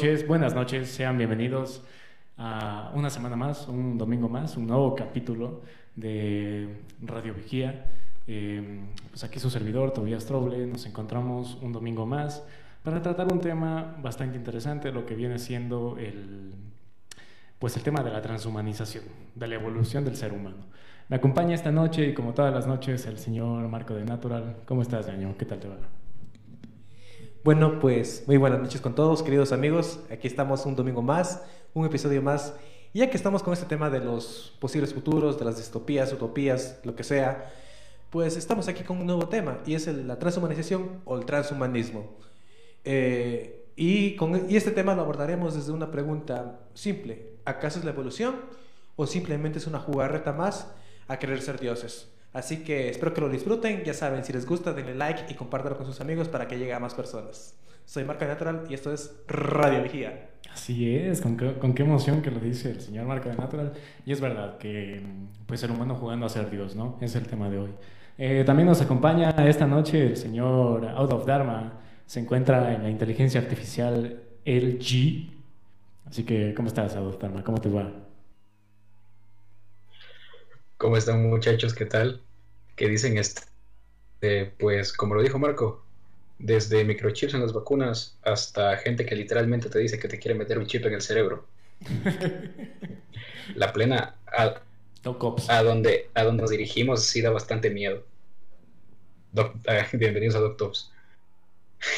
Noches, buenas noches, sean bienvenidos a una semana más, un domingo más, un nuevo capítulo de Radio Vigía. Eh, pues aquí su servidor, Tobias Troble, nos encontramos un domingo más para tratar un tema bastante interesante, lo que viene siendo el, pues el tema de la transhumanización, de la evolución del ser humano. Me acompaña esta noche y como todas las noches el señor Marco de Natural. ¿Cómo estás, Daño? ¿Qué tal te va? Bueno, pues muy buenas noches con todos, queridos amigos. Aquí estamos un domingo más, un episodio más. Y ya que estamos con este tema de los posibles futuros, de las distopías, utopías, lo que sea, pues estamos aquí con un nuevo tema y es la transhumanización o el transhumanismo. Eh, y, con, y este tema lo abordaremos desde una pregunta simple. ¿Acaso es la evolución o simplemente es una jugarreta más a querer ser dioses? Así que espero que lo disfruten. Ya saben, si les gusta, denle like y compártanlo con sus amigos para que llegue a más personas. Soy Marco Natural y esto es Radio Vigía. Así es, con qué, con qué, emoción que lo dice el señor Marco de Natural. Y es verdad que pues el humano jugando a ser Dios, ¿no? Es el tema de hoy. Eh, también nos acompaña esta noche el señor Out of Dharma. Se encuentra en la inteligencia artificial LG. Así que, ¿cómo estás, Out of Dharma? ¿Cómo te va? ¿Cómo están muchachos? ¿Qué tal? ¿Qué dicen esto? Eh, pues como lo dijo Marco, desde microchips en las vacunas hasta gente que literalmente te dice que te quiere meter un chip en el cerebro. La plena a, a, donde, a donde nos dirigimos sí da bastante miedo. Eh, bienvenidos a Doctops.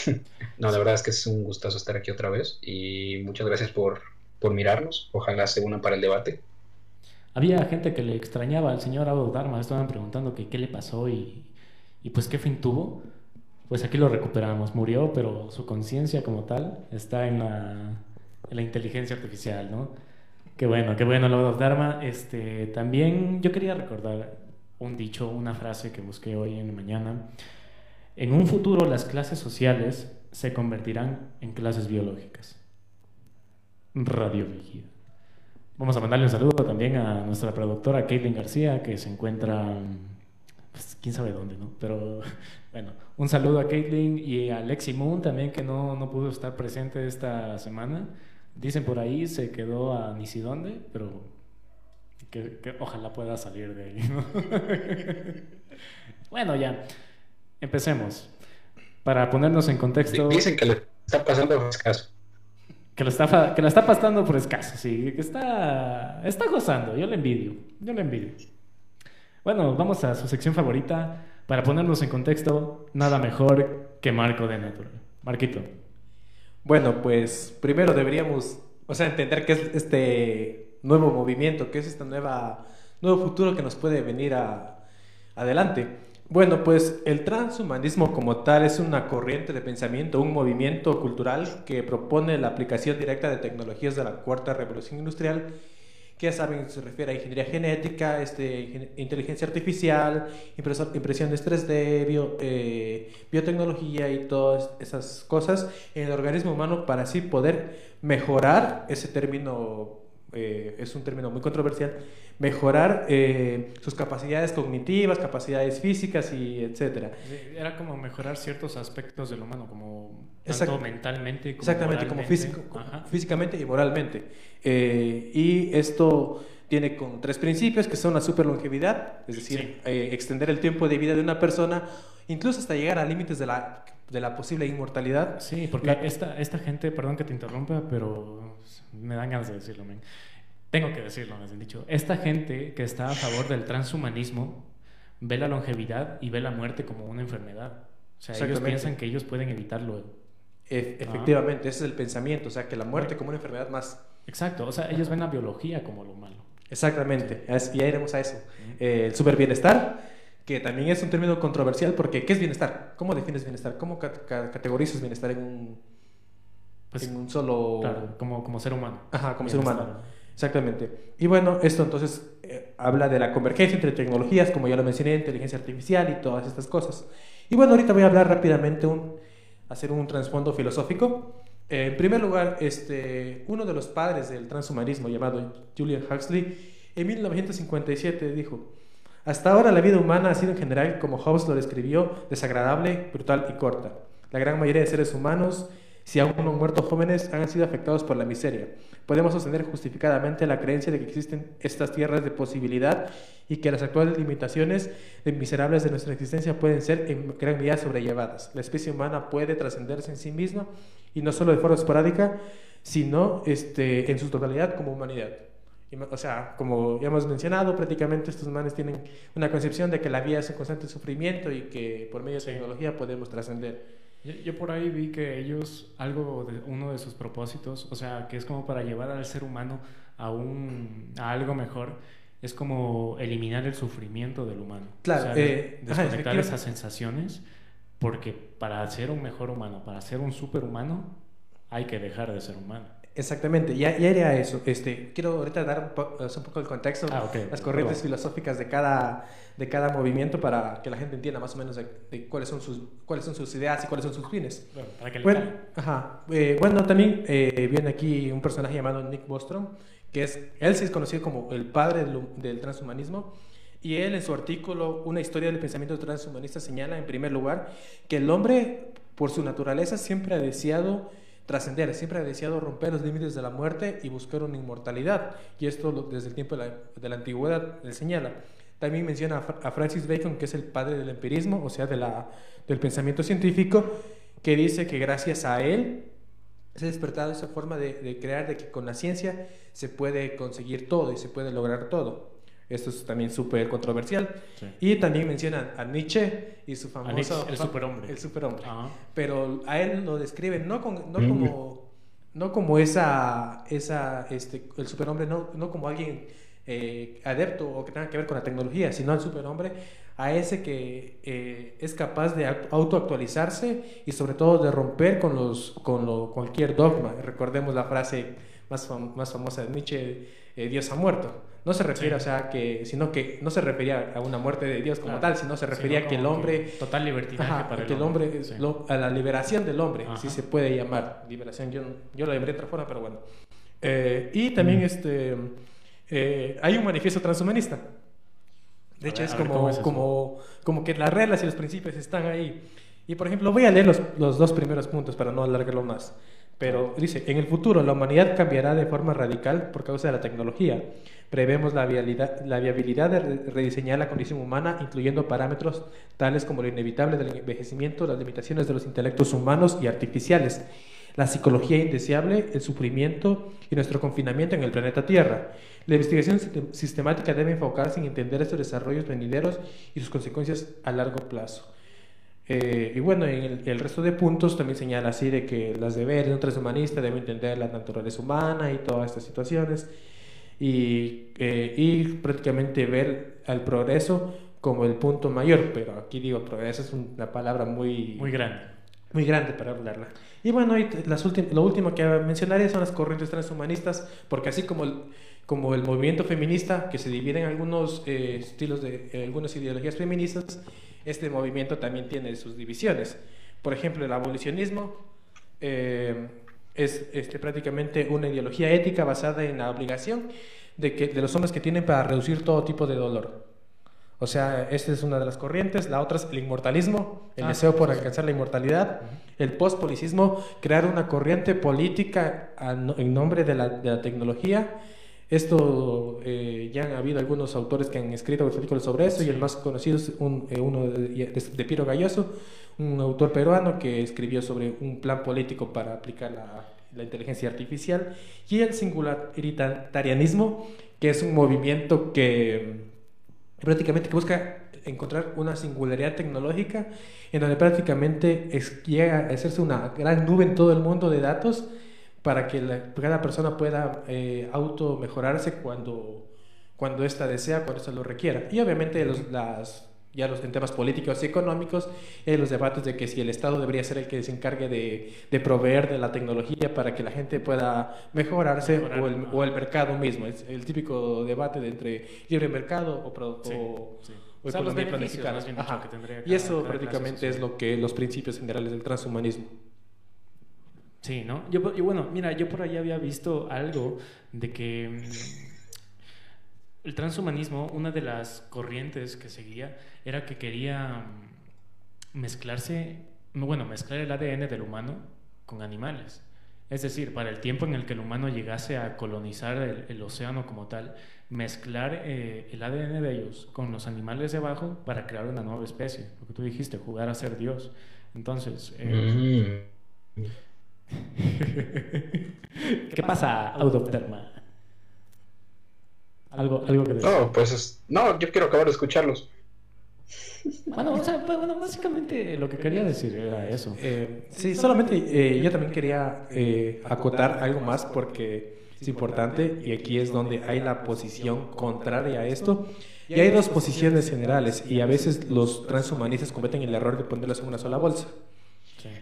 no, la verdad es que es un gustazo estar aquí otra vez y muchas gracias por, por mirarnos. Ojalá se unan para el debate. Había gente que le extrañaba al señor Abu Dharma, estaban preguntando qué le pasó y, y pues qué fin tuvo. Pues aquí lo recuperamos, murió, pero su conciencia como tal está en la, en la, inteligencia artificial, ¿no? Qué bueno, qué bueno, Abu Dharma. Este, también yo quería recordar un dicho, una frase que busqué hoy en la mañana. En un futuro las clases sociales se convertirán en clases biológicas. Radio Vigía. Vamos a mandarle un saludo también a nuestra productora Caitlin García, que se encuentra, pues, quién sabe dónde, ¿no? Pero bueno, un saludo a Caitlin y a Lexi Moon también, que no, no pudo estar presente esta semana. Dicen por ahí, se quedó a ni si dónde, pero que, ojalá pueda salir de ahí, ¿no? bueno, ya, empecemos. Para ponernos en contexto... Dicen que le está pasando escaso que lo está, que está pasando por escaso, sí, que está, está gozando, yo le envidio, yo le envidio. Bueno, vamos a su sección favorita. Para ponernos en contexto, nada mejor que Marco de Natural. Marquito. Bueno, pues primero deberíamos, o sea, entender qué es este nuevo movimiento, qué es este nuevo futuro que nos puede venir a, adelante. Bueno, pues el transhumanismo como tal es una corriente de pensamiento, un movimiento cultural que propone la aplicación directa de tecnologías de la cuarta revolución industrial, que ya saben, se refiere a ingeniería genética, este, inteligencia artificial, impresiones 3D, bio, eh, biotecnología y todas esas cosas en el organismo humano para así poder mejorar ese término eh, es un término muy controversial, mejorar eh, sus capacidades cognitivas, capacidades físicas y etcétera. Era como mejorar ciertos aspectos del humano, como tanto mentalmente como Exactamente, como físico, físicamente y moralmente. Eh, y esto tiene con tres principios que son la superlongevidad, es decir, extender el tiempo de vida de una persona, incluso hasta llegar a límites de la, de la posible inmortalidad. Sí, porque esta, esta gente, perdón que te interrumpa, pero me dan ganas de decirlo, tengo que decirlo, me han dicho. Esta gente que está a favor del transhumanismo ve la longevidad y ve la muerte como una enfermedad. O sea, ellos piensan que ellos pueden evitarlo. efectivamente, ese es el pensamiento, o sea, que la muerte como una enfermedad más... Exacto, o sea, ellos ven la biología como lo malo. Exactamente, y ya iremos a eso. Eh, el super bienestar, que también es un término controversial porque ¿qué es bienestar? ¿Cómo defines bienestar? ¿Cómo categorizas bienestar en un pues, en un solo... Claro, como, como ser humano. Ajá, como ser humano. Exactamente. Y bueno, esto entonces eh, habla de la convergencia entre tecnologías, como ya lo mencioné, inteligencia artificial y todas estas cosas. Y bueno, ahorita voy a hablar rápidamente, un, hacer un trasfondo filosófico. Eh, en primer lugar, este, uno de los padres del transhumanismo, llamado Julian Huxley, en 1957 dijo, hasta ahora la vida humana ha sido en general, como Hobbes lo describió, desagradable, brutal y corta. La gran mayoría de seres humanos si aún no muertos jóvenes han sido afectados por la miseria. Podemos sostener justificadamente la creencia de que existen estas tierras de posibilidad y que las actuales limitaciones miserables de nuestra existencia pueden ser en gran medida sobrellevadas. La especie humana puede trascenderse en sí misma y no solo de forma esporádica, sino este, en su totalidad como humanidad. O sea, como ya hemos mencionado, prácticamente estos humanos tienen una concepción de que la vida es un constante sufrimiento y que por medio de tecnología podemos trascender. Yo, por ahí vi que ellos, algo de uno de sus propósitos, o sea, que es como para llevar al ser humano a, un, a algo mejor, es como eliminar el sufrimiento del humano. Claro, eh, desconectar esas sensaciones, porque para ser un mejor humano, para ser un superhumano, hay que dejar de ser humano. Exactamente, ya, ya era eso. Este, quiero ahorita dar un, un poco el contexto, ah, las corrientes filosóficas de cada, de cada movimiento para que la gente entienda más o menos de, cuáles, son sus, cuáles son sus ideas y cuáles son sus fines. Bueno, ajá, eh, bueno también eh, viene aquí un personaje llamado Nick Bostrom, que es, él sí es conocido como el padre del, del transhumanismo. Y él en su artículo Una historia del pensamiento transhumanista señala en primer lugar que el hombre por su naturaleza siempre ha deseado trascender, siempre ha deseado romper los límites de la muerte y buscar una inmortalidad. Y esto desde el tiempo de la, antigüedad le señala. También menciona a Francis Bacon, que es el padre del empirismo, o sea, de la, del pensamiento científico, que dice que gracias a él se ha despertado esa forma de, de crear, de que con la ciencia se puede conseguir todo y se puede lograr todo. Esto es también súper controversial. Y también mencionan a Nietzsche y su famoso... el superhombre. El superhombre. Pero a él lo describen no, con, no como... No como esa, esa este, el superhombre, no, no como alguien eh, adepto o que tenga que ver con la tecnología, sino al superhombre, a ese que eh, es capaz de autoactualizarse y sobre todo de romper con, los, con lo, cualquier dogma. Recordemos la frase más, más famosa de Nietzsche, eh, Dios ha muerto. No se refiere, o sea, que, sino que no se refería a una muerte de Dios como tal, sino se refería a que el hombre... total libertinaje para el hombre. a la liberación del hombre, así se puede llamar. Liberación, yo, yo lo llamaré de otra forma, pero bueno. Eh, y también mm. este, eh, hay un manifiesto transhumanista. De hecho, es, como, como, como que las reglas y los principios están ahí. Y por ejemplo, voy a leer los, los dos primeros puntos para no alargarlo más. Pero dice, en el futuro la humanidad cambiará de forma radical por causa de la tecnología. Prevemos la viabilidad, la viabilidad de rediseñar la condición humana, incluyendo parámetros tales como lo inevitable del envejecimiento, las limitaciones de los intelectos humanos y artificiales, la psicología indeseable, el sufrimiento y nuestro confinamiento en el planeta Tierra. La investigación sistemática debe enfocarse en entender estos desarrollos venideros y sus consecuencias a largo plazo. Eh, y bueno, en el, resto de puntos también señala así de que las deberes de un transhumanista deben entender la naturaleza humana y todas estas situaciones y, eh, y prácticamente ver al progreso como el punto mayor, pero aquí digo, progreso es una palabra muy... Muy grande. Muy grande para hablarla. Y bueno, y las lo último que mencionaré son las corrientes transhumanistas, porque así como el, como el movimiento feminista, que se divide en algunos eh, estilos de algunas ideologías feministas, este movimiento también tiene sus divisiones. Por ejemplo, el abolicionismo eh, es este, prácticamente una ideología ética basada en la obligación de, que, de los hombres que tienen para reducir todo tipo de dolor. O sea, esta es una de las corrientes. La otra es el inmortalismo, el ah, deseo por alcanzar la inmortalidad. El postpolicismo, crear una corriente política en nombre de la, de la tecnología. Esto eh, ya han habido algunos autores que han escrito artículos sobre eso y el más conocido es un, eh, uno de, de, Piero Galloso, un autor peruano que escribió sobre un plan político para aplicar la, la inteligencia artificial, y el singularitarianismo, que es un movimiento que prácticamente busca encontrar una singularidad tecnológica en donde prácticamente llega a hacerse una gran nube en todo el mundo de datos para que cada persona pueda eh, auto mejorarse cuando, cuando ésta desea, cuando ésta lo requiera. Y obviamente los, las ya los, en temas políticos y económicos, eh, los debates de que si el Estado debería ser el que se encargue de, de proveer de la tecnología para que la gente pueda mejorarse o, el, o, el, mercado mismo. Es el típico debate de entre libre mercado o, o, o, economía planificada. y eso prácticamente es lo que los principios generales del transhumanismo. Sí, ¿no? Yo, yo, bueno, mira, yo por ahí había visto algo de que mm, el transhumanismo, una de las corrientes que seguía era que quería mm, mezclarse, bueno, mezclar el ADN del humano con animales. Es decir, para el tiempo en el que el humano llegase a colonizar el, océano como tal, mezclar eh, el ADN de ellos con los animales de abajo para crear una nueva especie. Lo que tú dijiste, jugar a ser Dios. Entonces... Eh, mm. ¿Qué pasa, Audopterma? Algo, algo que decir. No, pues no, yo quiero acabar de escucharlos. Bueno, o sea, pues, bueno, básicamente lo que quería decir era eso. Eh, sí, solamente eh, yo también quería eh, acotar algo más porque es importante y aquí es donde hay la posición contraria a esto. Y hay dos posiciones generales y a veces los transhumanistas cometen el error de ponerlas en una sola bolsa.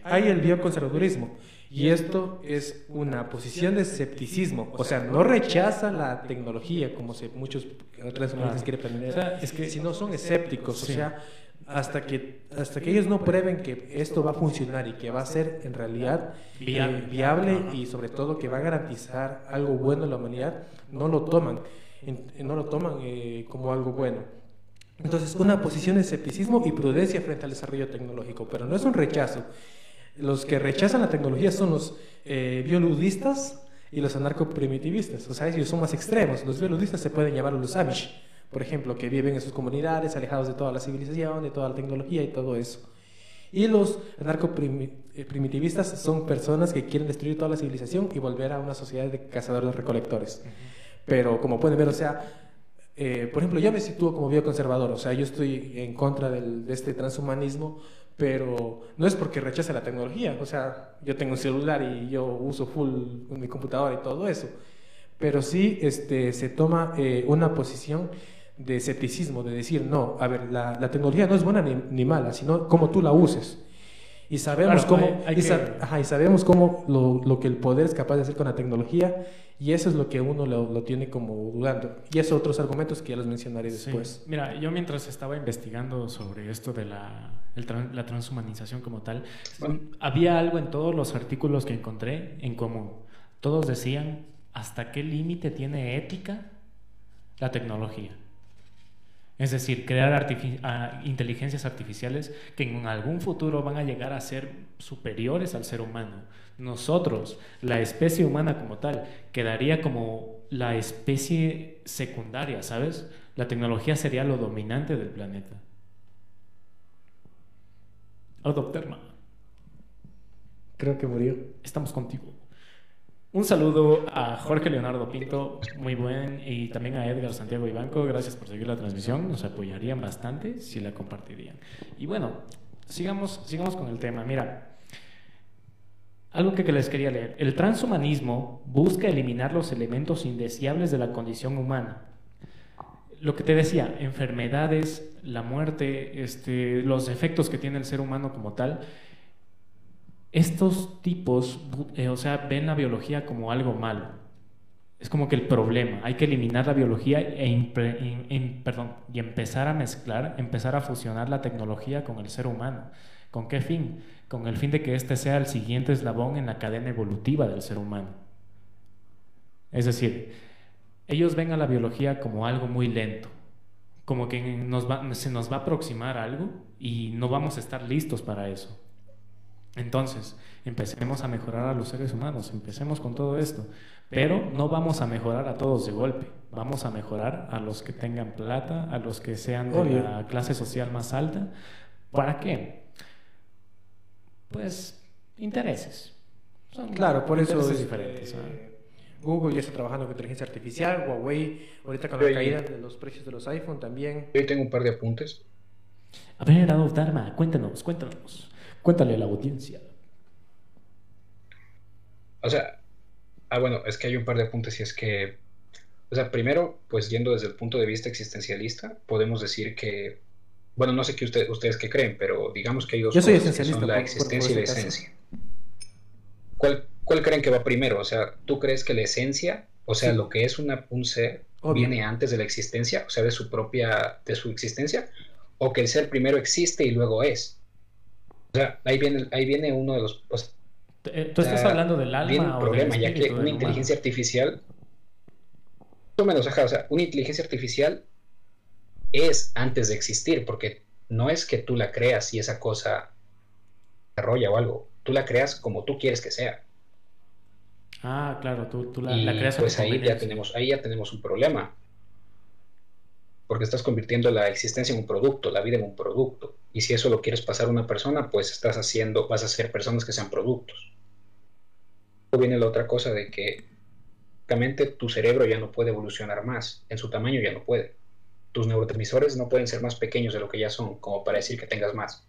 Hay el bioconservadurismo y esto es una posición de escepticismo, o sea, no rechaza la tecnología como se, muchos otras humanidades quieren pretender, o sea, es que sino son escépticos, o sea, hasta que hasta que ellos no prueben que esto va a funcionar y que va a ser en realidad eh, viable, y sobre todo que va a garantizar algo bueno en la humanidad, no lo toman, no lo toman eh, como algo bueno. Entonces, una posición de escepticismo y prudencia frente al desarrollo tecnológico, pero no es un rechazo, los que rechazan la tecnología son los eh, bioludistas y los anarcoprimitivistas. O sea, ellos son más extremos. Los bioludistas se pueden llamar los Amish, por ejemplo, que viven en sus comunidades, alejados de toda la civilización, de toda la tecnología y todo eso. Y los anarcoprimitivistas son personas que quieren destruir toda la civilización y volver a una sociedad de cazadores-recolectores. Pero como pueden ver, o sea, eh, por ejemplo, yo me sitúo como bioconservador, o sea, yo estoy en contra de este transhumanismo pero no es porque rechace la tecnología, o sea, yo tengo un celular y yo uso full mi computadora y todo eso, pero sí este, se toma eh, una posición de escepticismo, de decir, no, a ver, la, tecnología no es buena ni, ni, mala, sino cómo tú la uses. Y sabemos cómo, y, sabemos cómo lo, lo, que el poder es capaz de hacer con la tecnología y eso es lo que uno lo, lo tiene como dudando. Y esos otros argumentos que ya los mencionaré después. Mira, yo mientras estaba investigando sobre esto de la, la transhumanización como tal, había algo en todos los artículos que encontré en común. Todos decían, ¿hasta qué límite tiene ética la tecnología? Es decir, crear inteligencias artificiales que en algún futuro van a llegar a ser superiores al ser humano. Nosotros, la especie humana como tal, quedaría como la especie secundaria, ¿sabes? La tecnología sería lo dominante del planeta. Adopterma. Creo que murió. Estamos contigo. Un saludo a Jorge Leonardo Pinto, muy buen, y también a Edgar Santiago Ibanco. Gracias por seguir la transmisión. Nos apoyarían bastante si la compartirían. Y bueno, sigamos, sigamos con el tema. Mira, algo que les quería leer. El transhumanismo busca eliminar los elementos indeseables de la condición humana. Lo que te decía, enfermedades, la muerte, este, los efectos que tiene el ser humano como tal estos tipos, eh, o sea, ven la biología como algo malo. Es como que el problema, hay que eliminar la biología e y empezar a mezclar, empezar a fusionar la tecnología con el ser humano. ¿Con qué fin? Con el fin de que este sea el siguiente eslabón en la cadena evolutiva del ser humano. Es decir, ellos ven a la biología como algo muy lento, como que se nos va a aproximar algo y no vamos a estar listos para eso. Entonces, empecemos a mejorar a los seres humanos, empecemos con todo esto, pero no vamos a mejorar a todos de golpe, vamos a mejorar a los que tengan plata, a los que sean de la clase social más alta. ¿Para qué? Pues intereses. Son claro, por eso es diferentes. Google ya está trabajando con inteligencia artificial, Huawei, ahorita con la caída de los precios de los iPhone también. Yo tengo un par de apuntes. A ver, Adolf Dharma, cuéntanos, cuéntanos. Cuéntale a la audiencia. O sea, ah, bueno, es que hay un par de apuntes y es que, o sea, primero, pues yendo desde el punto de vista existencialista, podemos decir que, bueno, no sé qué usted, ustedes qué creen, pero digamos que hay dos Yo soy cosas que son la existencia y la esencia. ¿Cuál, ¿Cuál, creen que va primero? O sea, ¿tú crees que la esencia, o sea, lo que es una, un ser, viene antes de la existencia, o sea, de su propia, de su existencia, o que el ser primero existe y luego es? O sea, ahí viene, ahí viene uno de los... Eh, ¿Tú estás hablando del alma o problema, ya que una inteligencia artificial... menos, o sea, una inteligencia artificial es antes de existir, porque no es que tú la creas y esa cosa desarrolla o algo. tú la creas como tú quieres que sea. Ah, claro, tú, tú la, creas. Pues ahí ya, tenemos, ahí ya tenemos un problema. Porque estás convirtiendo la existencia en un producto, la vida en un producto. Y si eso lo quieres pasar a una persona, pues estás haciendo, vas a hacer personas que sean productos. Luego viene la otra cosa de que tu cerebro ya no puede evolucionar más, en su tamaño ya no puede. Tus neurotransmisores no pueden ser más pequeños de lo que ya son, como para decir que tengas más.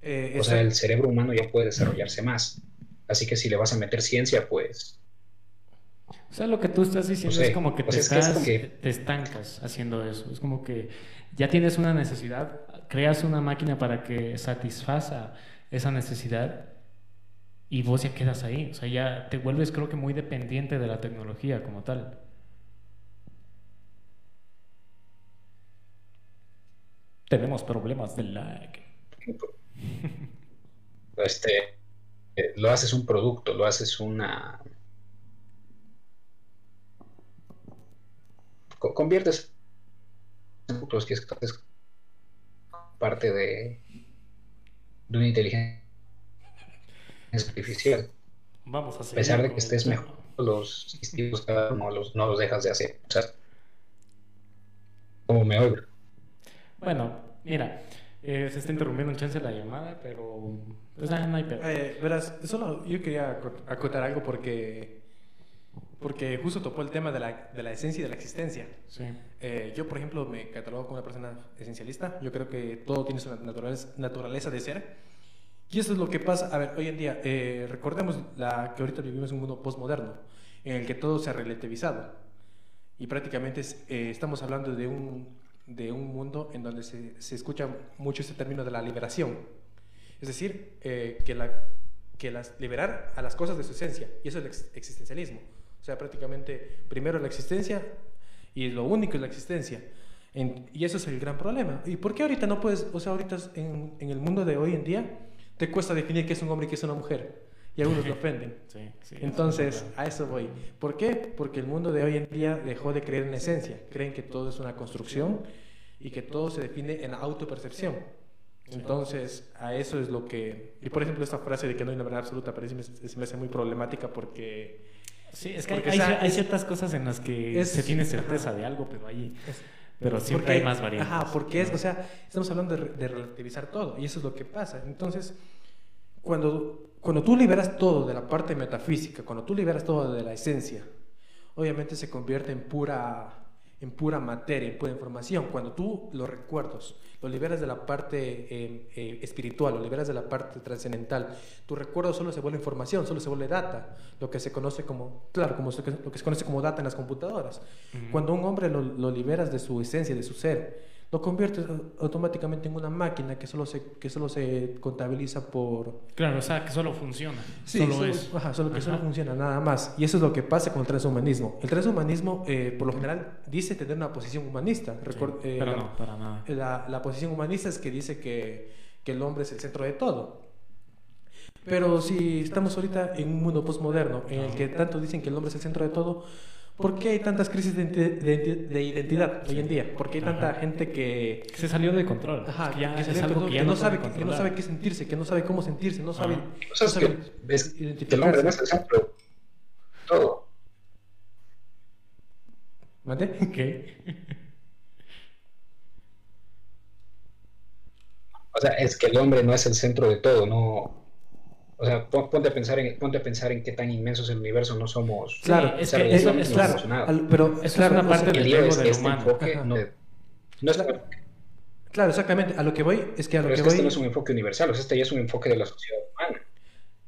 Eh, o sea, el cerebro humano ya puede desarrollarse más. Así que si le vas a meter ciencia, pues... O sea, lo que tú estás diciendo es como que, te, te estancas haciendo eso. Es como que ya tienes una necesidad, creas una máquina para que satisfaza esa necesidad y vos ya quedas ahí. O sea, ya te vuelves creo que muy dependiente de la tecnología como tal. Tenemos problemas de lag. Este, eh, lo haces un producto, lo haces una... Conviertes en que es parte de, de una inteligencia artificial. Vamos a, a pesar de que estés mejor, los dispositivos no los, no los dejas de hacer. O sea, como me oigo. Bueno, mira, eh, se está interrumpiendo un chance la llamada, pero pues, no hay eh, verás, solo yo quería acotar algo porque porque justo topó el tema de la, de la esencia y de la existencia. Sí. Eh, yo, por ejemplo, me catalogo como una persona esencialista. Yo creo que todo tiene su naturaleza, naturaleza de ser. Y eso es lo que pasa, a ver, hoy en día, eh, recordemos la, que ahorita vivimos en un mundo postmoderno, en el que todo se ha relativizado. Y prácticamente eh, estamos hablando de un, de un mundo en donde se, se, escucha mucho este término de la liberación. Es decir, eh, que, la, que las, liberar a las cosas de su esencia. Y eso es el existencialismo. Sea, prácticamente primero la existencia y lo único es la existencia. y eso es el gran problema. ¿Y por qué ahorita no puedes, o sea, ahorita en, en el mundo de hoy en día, te cuesta definir qué es un hombre y qué es una mujer. Y algunos lo ofenden. Entonces, a eso voy. ¿Por qué? Porque el mundo de hoy en día dejó de creer en esencia. Creen que todo es una construcción y que todo se define en autopercepción. Entonces, a eso es lo que... Y por ejemplo, esta frase de que no hay una verdad absoluta parece me, me hace muy problemática porque... Sí, es que hay, ciertas cosas en las que se tiene certeza de algo, pero ahí... Pero siempre hay más variantes. Ajá, porque es, o sea, estamos hablando de, relativizar todo y eso es lo que pasa. Entonces, cuando, cuando tú liberas todo de la parte metafísica, cuando tú liberas todo de la esencia, obviamente se convierte en pura, en pura materia, en pura información. Cuando tú los recuerdos lo liberas de la parte eh, eh, espiritual, lo liberas de la parte trascendental, tu recuerdo solo se vuelve información, solo se vuelve data, lo que se conoce como, claro, como lo que se conoce como data en las computadoras. Cuando un hombre lo, lo liberas de su esencia, de su ser, lo conviertes automáticamente en una máquina que solo se, que solo se contabiliza por... Claro, o sea, que solo funciona. Sí, solo, es. Ajá, solo que solo funciona, nada más. Y eso es lo que pasa con el transhumanismo. El transhumanismo, eh, por lo general, dice tener una posición humanista. Eh, pero no, para nada. La, la, posición humanista es que dice que, que el hombre es el centro de todo. Pero si estamos ahorita en un mundo postmoderno en el que tanto dicen que el hombre es el centro de todo, ¿Por qué hay tantas crisis de, identidad hoy en día? ¿Por qué hay tanta gente que... Se salió de control. Ajá, que, que, no sabe, que, no sabe qué sentirse, que no sabe cómo sentirse, no sabe... O sea, es que, el hombre no es el centro. Todo. ¿Mate? ¿Qué? O sea, es que el hombre no es el centro de todo, no o sea, ponte a pensar en, ponte a pensar en qué tan inmenso es el universo, no somos. Claro, es que eso es claro, pero es una parte del ego del este humano. Enfoque, no, no es, claro, exactamente. A lo que voy es que a lo pero que es voy. Este no es un enfoque universal, o sea, este ya es un enfoque de la sociedad humana.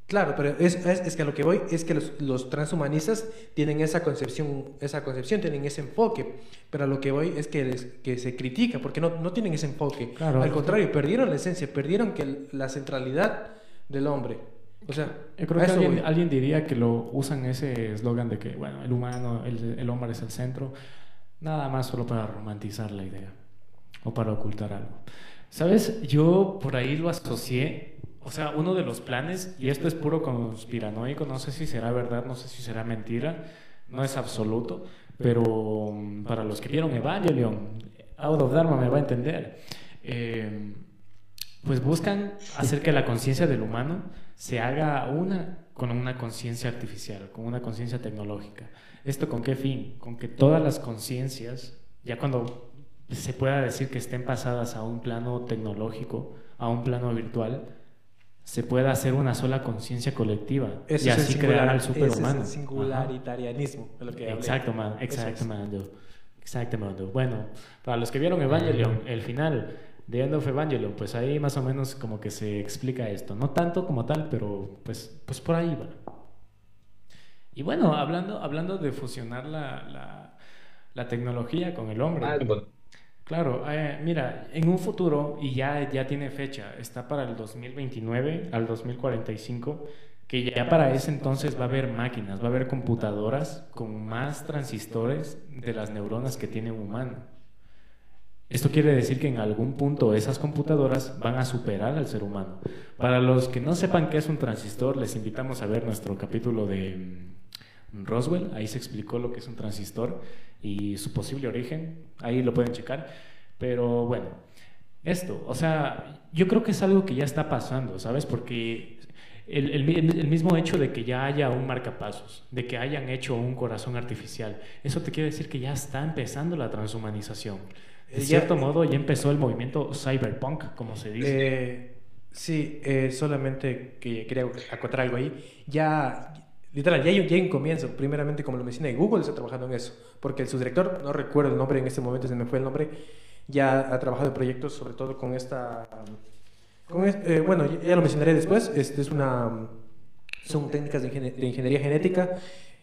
Claro, pero es, es, es, que a lo que voy es que los, los, transhumanistas tienen esa concepción, esa concepción, tienen ese enfoque, pero a lo que voy es que, les, que se critica porque no, no tienen ese enfoque. Claro, Al contrario, perdieron la esencia, perdieron que la centralidad del hombre. O sea, yo creo que alguien, diría que lo usan ese eslogan de que, bueno, el humano, el, el, hombre es el centro, nada más solo para romantizar la idea o para ocultar algo. ¿Sabes? Yo por ahí lo asocié, o sea, uno de los planes, y esto es puro conspiranoico, no sé si será verdad, no sé si será mentira, no es absoluto, pero mm, para los que vieron Evangelion, Out of Dharma me va a entender. Eh, pues buscan hacer que la conciencia del humano se haga una con una conciencia artificial, con una conciencia tecnológica. ¿Esto con qué fin? Con que todas las conciencias, ya cuando se pueda decir que estén pasadas a un plano tecnológico, a un plano virtual, se pueda hacer una sola conciencia colectiva y así crear al superhumano. Es el singularitarianismo, de lo que Exacto, man, exacto, man, exacto, man. Bueno, para los que vieron Evangelion, el final de End of Evangelion, pues ahí más o menos como que se explica esto. No tanto como tal, pero pues, pues por ahí va. Y bueno, hablando, hablando de fusionar la, la, la tecnología con el hombre. Ah, claro, eh, mira, en un futuro, y ya, ya tiene fecha, está para el 2029 al 2045, que ya para ese entonces va a haber máquinas, va a haber computadoras con más transistores de las neuronas que tiene un humano. Esto quiere decir que en algún punto esas computadoras van a superar al ser humano. Para los que no sepan qué es un transistor, les invitamos a ver nuestro capítulo de mm, Roswell. Ahí se explicó lo que es un transistor y su posible origen. Ahí lo pueden checar. Pero bueno, esto, o sea, yo creo que es algo que ya está pasando, ¿sabes? Porque el, el, mismo hecho de que ya haya un marcapasos, de que hayan hecho un corazón artificial, eso te quiere decir que ya está empezando la transhumanización. De cierto modo ya empezó el movimiento cyberpunk, como se dice. Eh, sí, eh, solamente que quería acotar algo ahí. Ya, literal, ya hay, ya un comienzo. Primeramente, como lo mencioné, Google está trabajando en eso. Porque el subdirector, no recuerdo el nombre en este momento, se me fue el nombre, ya ha trabajado en proyectos, sobre todo con esta. Con eh, bueno, ya lo mencionaré después. Este es una, son técnicas de, de ingeniería genética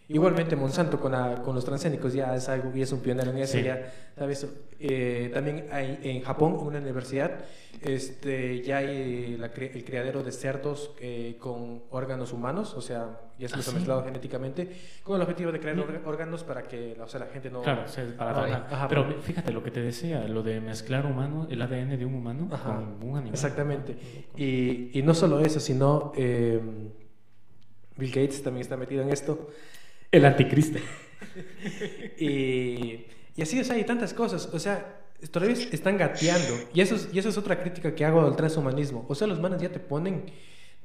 Igualmente Monsanto con, con los transgénicos ya es algo y es un pionero en eso. Ya, ¿sabes? Eh, también hay en Japón, una universidad, este, ya hay el criadero de cerdos eh, con órganos humanos, o sea, ya se los ¿Ah, mezclado genéticamente, con el objetivo de crear órganos para que o sea, la gente no... Claro, para Pero fíjate lo que te decía, lo de mezclar humano, el ADN de un humano con un animal. Exactamente. Y, y no solo eso, sino... Eh, Bill Gates también está metido en esto. El anticristo. y, y, así, o sea, hay tantas cosas. O sea, todavía están gateando. Y eso, es, y eso es otra crítica que hago al transhumanismo. O sea, los manos ya te ponen.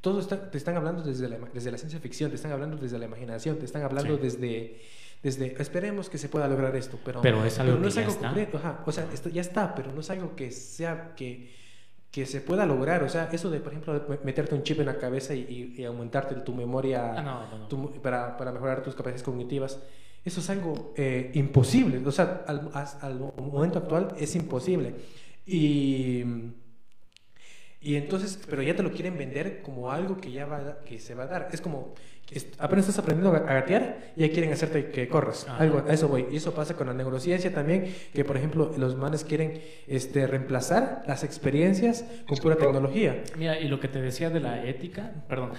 Todos te están hablando desde la, desde la ciencia ficción, te están hablando desde la imaginación, te están hablando desde, desde. Esperemos que se pueda lograr esto, pero, pero es algo no es algo concreto. o sea, esto ya está, pero no es algo que sea. que que se pueda lograr. O sea, eso de, por ejemplo, meterte un chip en la cabeza y, aumentarte tu memoria ah, para, para, mejorar tus capacidades cognitivas, eso es algo eh, imposible. O sea, al, al, momento actual es imposible. Y, y entonces, pero ya te lo quieren vender como algo que ya va, que se va a dar. Es como apenas estás aprendiendo a gatear y ya quieren hacerte que corras. Algo, a eso voy. Y eso pasa con la neurociencia también, que por ejemplo los manes quieren este, reemplazar las experiencias con pura tecnología. Mira, y lo que te decía de la ética, perdón,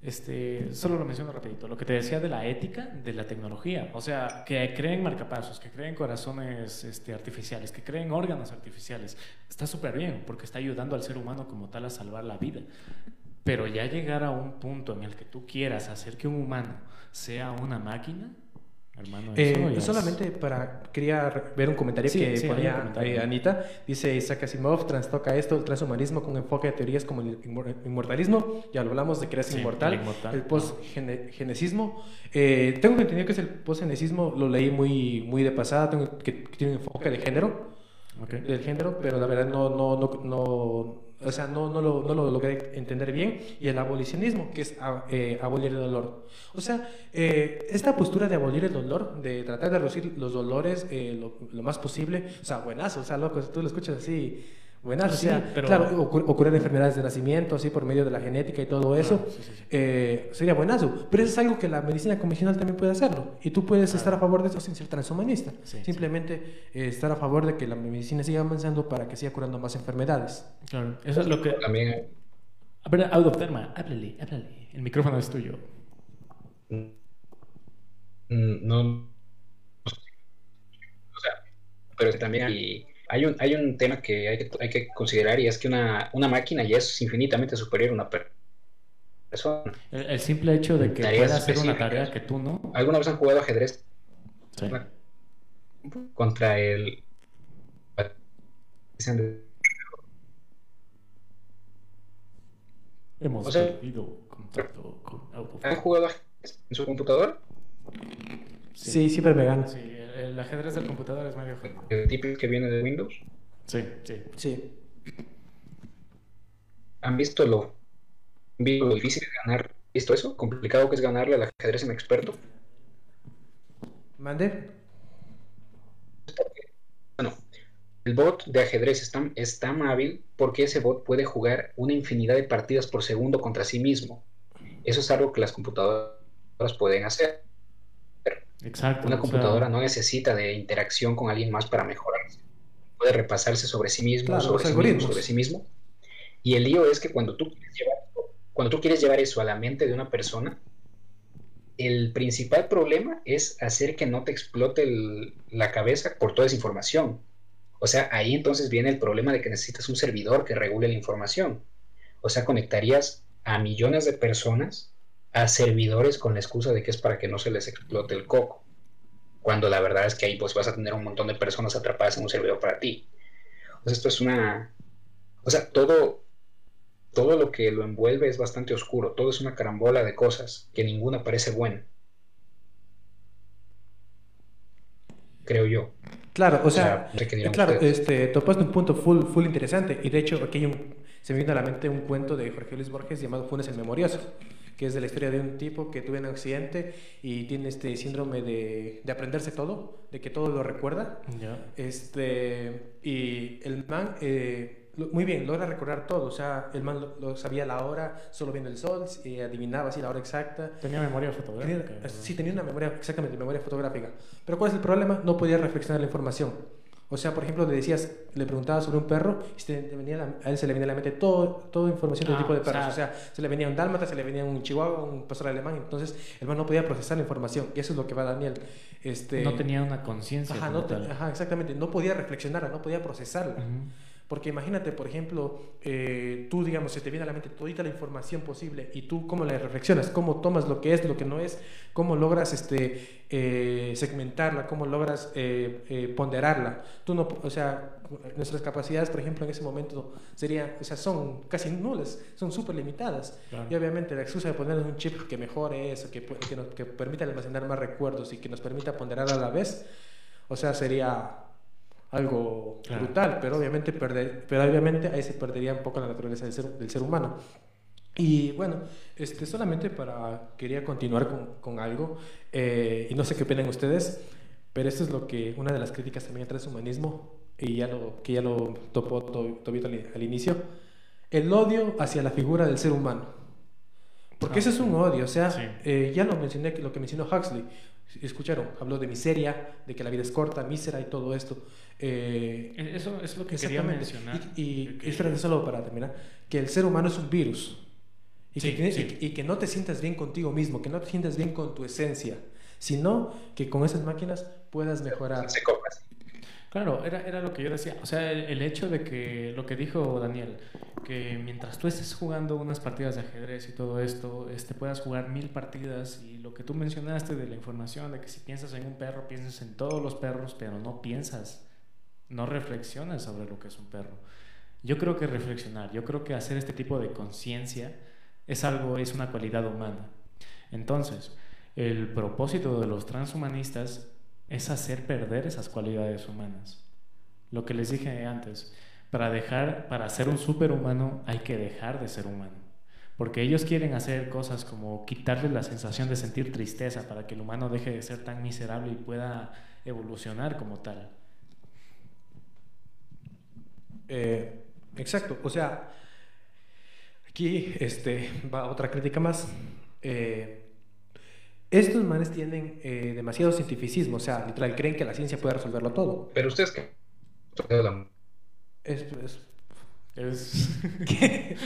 este, solo lo menciono rapidito, lo que te decía de la ética de la tecnología, o sea, que creen marcapasos, que creen corazones este, artificiales, que creen órganos artificiales, está súper bien porque está ayudando al ser humano como tal a salvar la vida. Pero ya llegar a un punto en el que tú quieras hacer que un humano sea una máquina, hermano, eh, Solamente para, quería ver un comentario que ponía eh, Anita. Dice Isaac Asimov, trastoca esto, el transhumanismo con enfoque de teorías como el inmortalismo, ya lo hablamos de que eres inmortal, el, post-genesismo. Eh, tengo entendido que es el post-genesismo, lo leí muy, muy de pasada, tengo que, tiene un enfoque de género, del género, pero la verdad no, no, no, no o sea, no, no, lo, no lo logré entender bien, y el abolicionismo, que es eh, abolir el dolor. O sea, eh, esta postura de abolir el dolor, de tratar de reducir los dolores eh, lo, lo, más posible, o sea, buenazo, o sea, loco, tú lo escuchas así, Buenas, sí, pero... claro, o, enfermedades de nacimiento, así por medio de la genética y todo eso, eh, sería buenazo. Pero eso es algo que la medicina convencional también puede hacerlo. Y tú puedes estar a favor de eso sin ser transhumanista. Simplemente eh, estar a favor de que la medicina siga avanzando para que siga curando más enfermedades. Claro, eso es lo que... También... A ver, Audopterma, háblale, háblale. El micrófono es tuyo. Mm, no... O sea, pero también hay hay un, hay un tema que hay, que hay que considerar y es que una, una máquina ya es infinitamente superior a una persona. El, simple hecho de que pueda hacer una tarea que tú no. ¿Alguna vez han jugado ajedrez? Contra el. Hemos perdido contacto con ¿Han jugado en su computador? Sí, siempre me gana. Sí, el, ajedrez del computador es medio juego. ¿El tipo que viene de Windows? Sí, sí. Sí. ¿Han visto lo, lo difícil de ganar? ¿Visto eso? ¿Complicado que es ganarle al ajedrez en experto? ¿Mande? Bueno, el bot de ajedrez es tan, hábil porque ese bot puede jugar una infinidad de partidas por segundo contra sí mismo. Eso es algo que las computadoras pueden hacer. Exacto. Una computadora no necesita de interacción con alguien más para mejorar. Puede repasarse sobre sí mismo, sobre, sí mismo sobre sí mismo. Y el lío es que cuando tú, cuando tú quieres llevar eso a la mente de una persona, el principal problema es hacer que no te explote la cabeza por toda esa información. O sea, ahí entonces viene el problema de que necesitas un servidor que regule la información. O sea, conectarías a millones de personas a servidores con la excusa de que es para que no se les explote el coco. Cuando la verdad es que ahí pues vas a tener un montón de personas atrapadas en un servidor para ti. O sea, esto es una... O sea, todo, todo lo que lo envuelve es bastante oscuro, todo es una carambola de cosas que ninguna parece buena. Creo yo. Claro, o sea, claro, este, topaste un punto full, full interesante y de hecho aquí un, se me viene a la mente un cuento de Jorge Luis Borges llamado Funes el Memorioso, que es de la historia de un tipo que tuvo un accidente y tiene este síndrome de, de aprenderse todo, de que todo lo recuerda. Este, y el man eh, muy bien, logra recordar todo. O sea, el man lo, sabía la hora, solo viendo el sol, y adivinaba así la hora exacta. Tenía memoria fotográfica. sí, tenía una memoria, exactamente, memoria fotográfica. Pero ¿cuál es el problema? No podía reflexionar la información. O sea, por ejemplo, le decías, le preguntabas sobre un perro y venía a él se le venía a la mente todo, toda información del ah, tipo de perros. O sea, se le venía un dálmata, se le venía un chihuahua, un pastor alemán. Entonces, el man no podía procesar la información. Y eso es lo que va Daniel. Este, no tenía una conciencia. Ajá, no ajá, exactamente. No podía reflexionarla, no podía procesarla. Porque imagínate, por ejemplo, eh, tú, digamos, se te viene a la mente toda la información posible y tú cómo la reflexionas, cómo tomas lo que es, lo que no es, cómo logras este, eh, segmentarla, cómo logras eh, ponderarla. Tú no, o sea, nuestras capacidades, por ejemplo, en ese momento serían, o sea, son casi nulas, son súper limitadas. Y obviamente la excusa de ponernos un chip que mejore eso, que, que, nos, que permita almacenar más recuerdos y que nos permita ponderar a la vez, o sea, sería algo brutal, pero obviamente, perder, pero obviamente ahí se perdería un poco la naturaleza del ser, del ser humano. Y bueno, este, solamente para, quería continuar con, con algo, eh, y no sé qué opinan ustedes, pero esto es lo que, una de las críticas también al transhumanismo, y ya lo, que ya lo topó Tobito al, inicio, el odio hacia la figura del ser humano. Porque ese es un odio, o sea, eh, ya lo mencioné, lo que mencionó Huxley, escucharon, habló de miseria, de que la vida es corta, mísera y todo esto. Eh, e-, eso es lo que quería mencionar. Y, y espérate, solo para terminar, que el ser humano es un virus. Y, que, y, que no te sientas bien contigo mismo, que no te sientas bien con tu esencia, sino que con esas máquinas puedas mejorar. Claro, era, era lo que yo decía. O sea, el, hecho de que lo que dijo Daniel, que mientras tú estés jugando unas partidas de ajedrez y todo esto, este, puedas jugar mil partidas y lo que tú mencionaste de la información, de que si piensas en un perro, piensas en todos los perros, pero no piensas no reflexionas sobre lo que es un perro. Yo creo que reflexionar, yo creo que hacer este tipo de conciencia es algo, es una cualidad humana. Entonces, el propósito de los transhumanistas es hacer perder esas cualidades humanas. Lo que les dije antes, para dejar, para ser un superhumano hay que dejar de ser humano. Porque ellos quieren hacer cosas como quitarle la sensación de sentir tristeza para que el humano deje de ser tan miserable y pueda evolucionar como tal. Eh, exacto, o sea, aquí este, va otra crítica más. Eh, estos manes tienen eh, demasiado cientificismo, o sea, literal, creen que la ciencia puede resolverlo todo. Pero ustedes qué? Es, es, es... ¿Qué?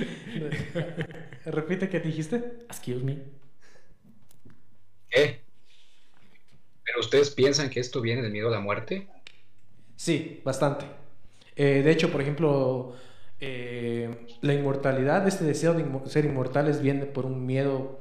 Repite qué dijiste. Excuse me. ¿Qué? ¿Pero ustedes piensan que esto viene del miedo a la muerte? Sí, bastante. Eh, de hecho, por ejemplo, eh, la inmortalidad, este deseo de ser inmortales viene por un miedo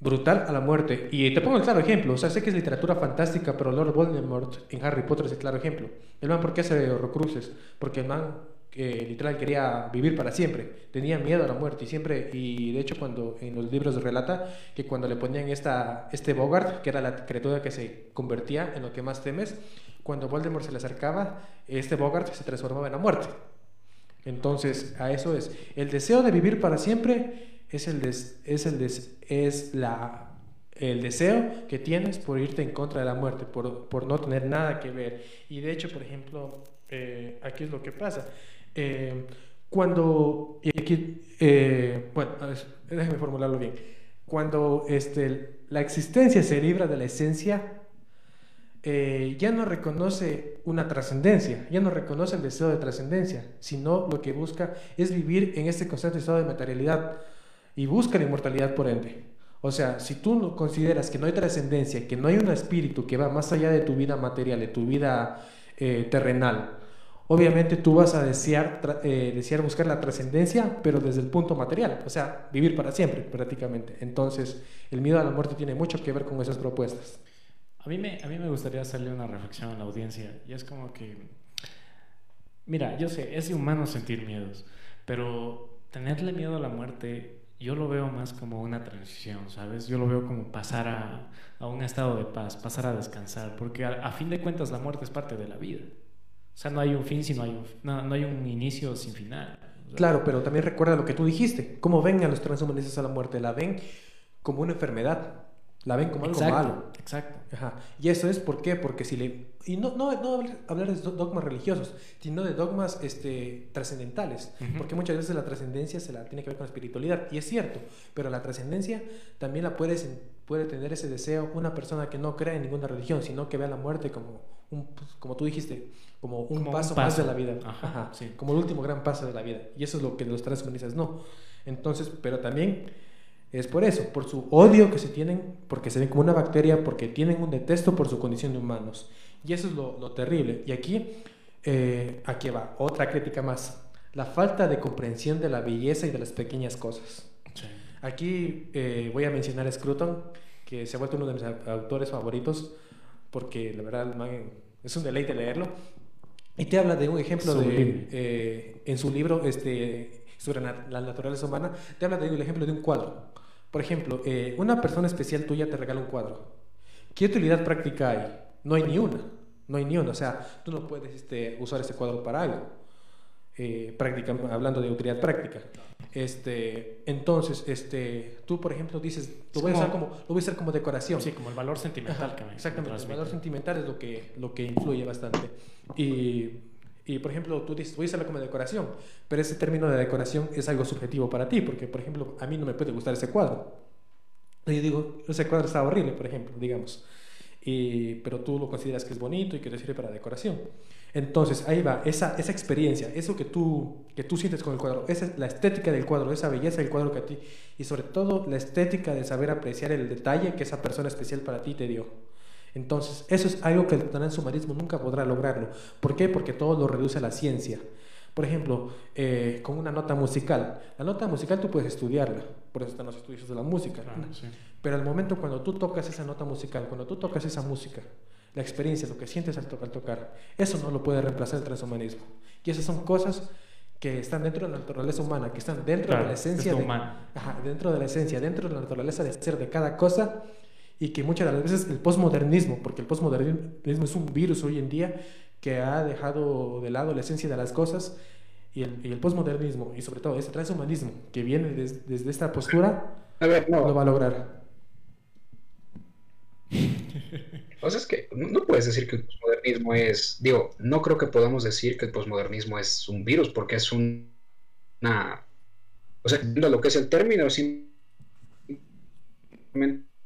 brutal a la muerte. Y te pongo el claro ejemplo, o sea, sé que es literatura fantástica, pero Lord Voldemort en Harry Potter es el claro ejemplo. El man, ¿por qué hace horrocruces? Porque el man que literal quería vivir para siempre, tenía miedo a la muerte y siempre, y de hecho cuando en los libros relata que cuando le ponían esta, este Bogart, que era la criatura que se convertía en lo que más temes, cuando Voldemort se le acercaba, este Bogart se transformaba en la muerte. Entonces, a eso es. El deseo de vivir para siempre es el, es el, es la, el deseo que tienes por irte en contra de la muerte, por, por no tener nada que ver. Y de hecho, por ejemplo, eh, aquí es lo que pasa. Eh, cuando, aquí, eh, bueno, déjame formularlo bien. Cuando este, la existencia se libra de la esencia, ya no reconoce una trascendencia, ya no reconoce el deseo de trascendencia, sino lo que busca es vivir en este constante estado de materialidad y busca la inmortalidad por ende. O sea, si tú consideras que no hay trascendencia, que no hay un espíritu que va más allá de tu vida material, de tu vida terrenal, obviamente tú vas a desear, eh, desear buscar la trascendencia, pero desde el punto material, o sea, vivir para siempre prácticamente. Entonces, el miedo a la muerte tiene mucho que ver con esas propuestas. A mí me, a mí me gustaría hacerle una reflexión a la audiencia, y es como que, mira, yo sé, es humano sentir miedos, pero tenerle miedo a la muerte, yo lo veo más como una transición, ¿sabes? Yo lo veo como pasar a, a un estado de paz, pasar a descansar, porque a fin de cuentas la muerte es parte de la vida. O sea, no hay un fin si no hay un, no, hay un inicio sin final. Claro, pero también recuerda lo que tú dijiste. ¿Cómo ven a los transhumanistas a la muerte? La ven como una enfermedad. La ven como algo malo. Exacto. Ajá. Y eso es por qué, porque si le... Y no, no, no hablar de dogmas religiosos, sino de dogmas este, trascendentales. Porque muchas veces la trascendencia se la tiene que ver con la espiritualidad. Y es cierto, pero la trascendencia también la puedes, puede tener ese deseo una persona que no cree en ninguna religión, sino que vea la muerte como, un, como tú dijiste, como un, paso, más de la vida, Ajá, sí. como el último gran paso de la vida. Y eso es lo que los transhumanistas no. Entonces, pero también es por eso, por su odio que se tienen, porque se ven como una bacteria, porque tienen un detesto por su condición de humanos. Y eso es lo, lo terrible. Y aquí, eh, aquí va, otra crítica más. La falta de comprensión de la belleza y de las pequeñas cosas. Aquí eh, voy a mencionar a Scruton, que se ha vuelto uno de mis autores favoritos, porque la verdad es un deleite leerlo. Y te habla de un ejemplo de, eh, en su libro este, sobre la naturaleza humana, te habla de un ejemplo de un cuadro. Por ejemplo, eh, una persona especial tuya te regala un cuadro. ¿Qué utilidad práctica hay? No hay ni una. No hay ni una. O sea, tú no puedes este, usar ese cuadro para algo. Eh, práctica, hablando de utilidad práctica. Este, entonces, este, tú, por ejemplo, dices, lo voy, a usar como, lo voy a usar como decoración. Sí, como el valor sentimental que me Exactamente, el valor sentimental es lo que, lo que influye bastante. Y, y, por ejemplo, tú dices, voy a como decoración, pero ese término de decoración es algo subjetivo para ti, porque, por ejemplo, a mí no me puede gustar ese cuadro. Yo digo, ese cuadro está horrible, por ejemplo, digamos. Y, pero tú lo consideras que es bonito y que te sirve para decoración. Entonces, ahí va, esa, esa experiencia, eso que tú, que tú sientes con el cuadro, esa es la estética del cuadro, esa belleza del cuadro que a ti, y sobre todo la estética de saber apreciar el detalle que esa persona especial para ti te dio. Entonces, eso es algo que el transhumanismo nunca podrá lograrlo. ¿Por qué? Porque todo lo reduce a la ciencia. Por ejemplo, eh, con una nota musical. La nota musical tú puedes estudiarla, por eso están los estudios de la música. Pero al momento cuando tú tocas esa nota musical, cuando tú tocas esa música, la experiencia, lo que sientes al tocar, tocar, eso no lo puede reemplazar el transhumanismo. Y esas son cosas que están dentro de la naturaleza humana, que están dentro de la esencia de, dentro de la esencia, dentro de la naturaleza de ser de cada cosa y que muchas de las veces el posmodernismo, porque el posmodernismo es un virus hoy en día que ha dejado de lado la esencia de las cosas y el, y el posmodernismo y sobre todo ese transhumanismo que viene desde esta postura, no. lo va a lograr. O sea, es que no puedes decir que el posmodernismo es, digo, no creo que podamos decir que el posmodernismo es un virus, porque es un, una, o sea, lo que es el término, simplemente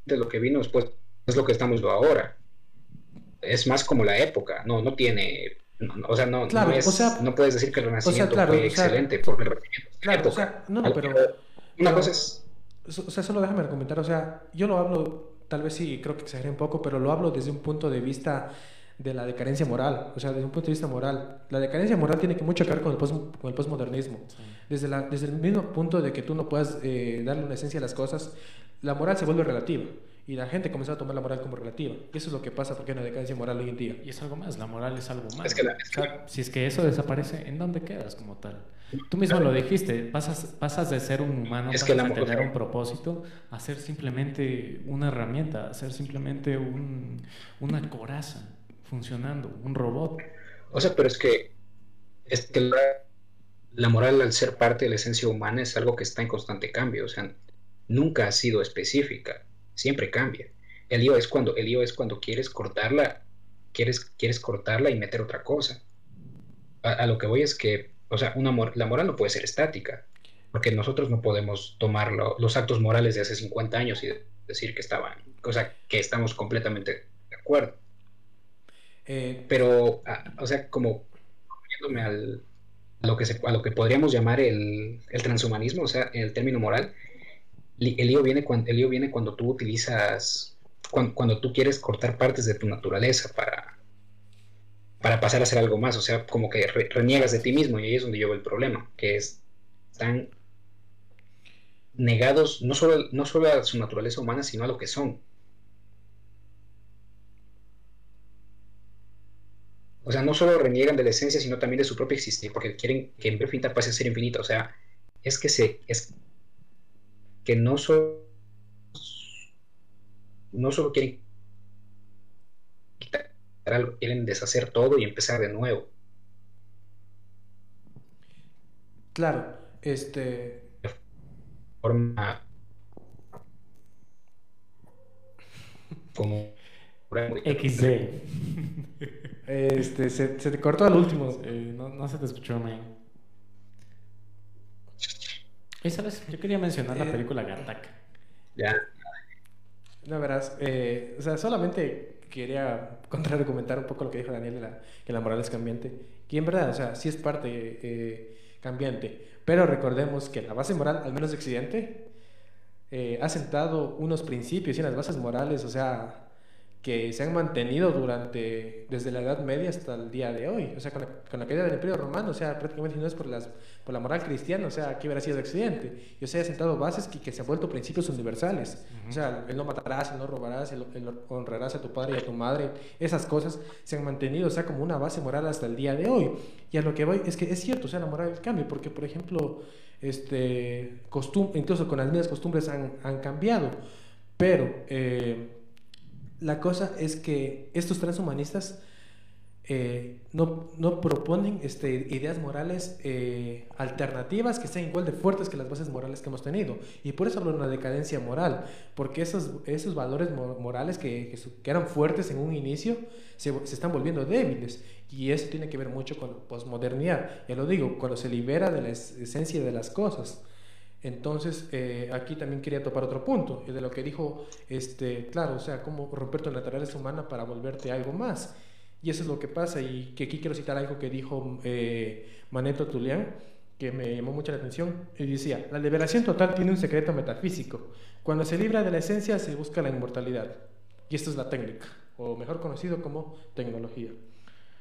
lo que vino después es lo que estamos viendo ahora. Es más como la época, no, no tiene, o sea, no, no, es, no puedes decir que el Renacimiento fue excelente, porque el Renacimiento claro, o sea, no, pero, una cosa es... O sea, solo déjame comentar, o sea, yo lo hablo tal vez sí creo que exageré un poco, pero lo hablo desde un punto de vista de la decadencia moral, o sea, desde un punto de vista moral. La decadencia moral tiene que mucho que ver con el, post, con el postmodernismo. Desde, la, desde el mismo punto de que tú no puedas eh, darle una esencia a las cosas, la moral se vuelve relativa. y la gente comenzó a tomar la moral como relativa. Y eso es lo que pasa porque hay una decadencia moral hoy en día. Y es algo más, la moral es algo más. Es que si es que eso desaparece, ¿en dónde quedas como tal? Tú mismo lo dijiste, pasas, pasas de ser un humano, es que tener un propósito, a ser simplemente una herramienta, a ser simplemente un, una coraza funcionando, un robot. O sea, pero es que, es que la, moral al ser parte de la esencia humana es algo que está en constante cambio, o sea, nunca ha sido específica siempre cambia. El lío es cuando, el lío es cuando quieres cortarla, quieres, quieres cortarla y meter otra cosa. A, lo que voy es que, o sea, una la moral no puede ser estática, porque nosotros no podemos tomar los actos morales de hace 50 años y decir que estaban, o sea, que estamos completamente de acuerdo. Eh, Pero, o sea, como yéndome al, a, lo que a lo que podríamos llamar el, el transhumanismo, o sea, el término moral, el lío viene cuando, el lío viene cuando tú utilizas, cuando, tú quieres cortar partes de tu naturaleza para, para pasar a hacer algo más, o sea, como que reniegas de ti mismo y ahí es donde yo veo el problema, que es, están negados no solo, no solo a su naturaleza humana, sino a lo que son. O sea, no solo reniegan de la esencia, sino también de su propio existir, porque quieren que en vez pase a ser infinito. O sea, es que se, es, que no solo, no solo quieren quitar algo, quieren deshacer todo y empezar de nuevo. Claro, este. Forma. Como. XD. Este, se, se te cortó al último. Eh, no, no se te escuchó, man. ¿sabes? Yo quería mencionar la eh, película Gattaca. Ya. No, verás, eh, o sea, solamente quería contraargumentar un poco lo que dijo Daniel de la, que la moral es cambiante. Que en verdad, o sea, sí es parte eh, cambiante. Pero recordemos que la base moral, al menos de Occidente, ha sentado unos principios y unas bases morales, o sea, que se han mantenido durante, desde la Edad Media hasta el día de hoy. O sea, con la, caída del Imperio Romano, o sea, prácticamente no es por, las, por la moral cristiana, o sea, aquí hubiera sido Occidente. Y o sea, ha sentado bases que, que se han vuelto principios universales. O sea, el no matarás, el no robarás, el, honrarás a tu padre y a tu madre. Esas cosas se han mantenido, o sea, como una base moral hasta el día de hoy. Y a lo que voy es que es cierto, o sea, la moral cambia, porque, por ejemplo, este, costum incluso con las mismas costumbres han, han cambiado. Pero... Eh, la cosa es que estos transhumanistas eh, no, no, proponen este, ideas morales eh, alternativas que sean igual de fuertes que las bases morales que hemos tenido. Y por eso hablo de una decadencia moral, porque esos, esos valores morales que, que, eran fuertes en un inicio se, se, están volviendo débiles. Y eso tiene que ver mucho con la posmodernidad. Ya lo digo, cuando se libera de la esencia de las cosas. Entonces, eh, aquí también quería topar otro punto, de lo que dijo, este, claro, o sea, cómo romper tu naturaleza humana para volverte algo más. Y eso es lo que pasa, y que aquí quiero citar algo que dijo eh, Maneto Tulián, que me llamó mucho la atención, y decía, la liberación total tiene un secreto metafísico. Cuando se libra de la esencia se busca la inmortalidad. Y esto es la técnica, o mejor conocido como tecnología.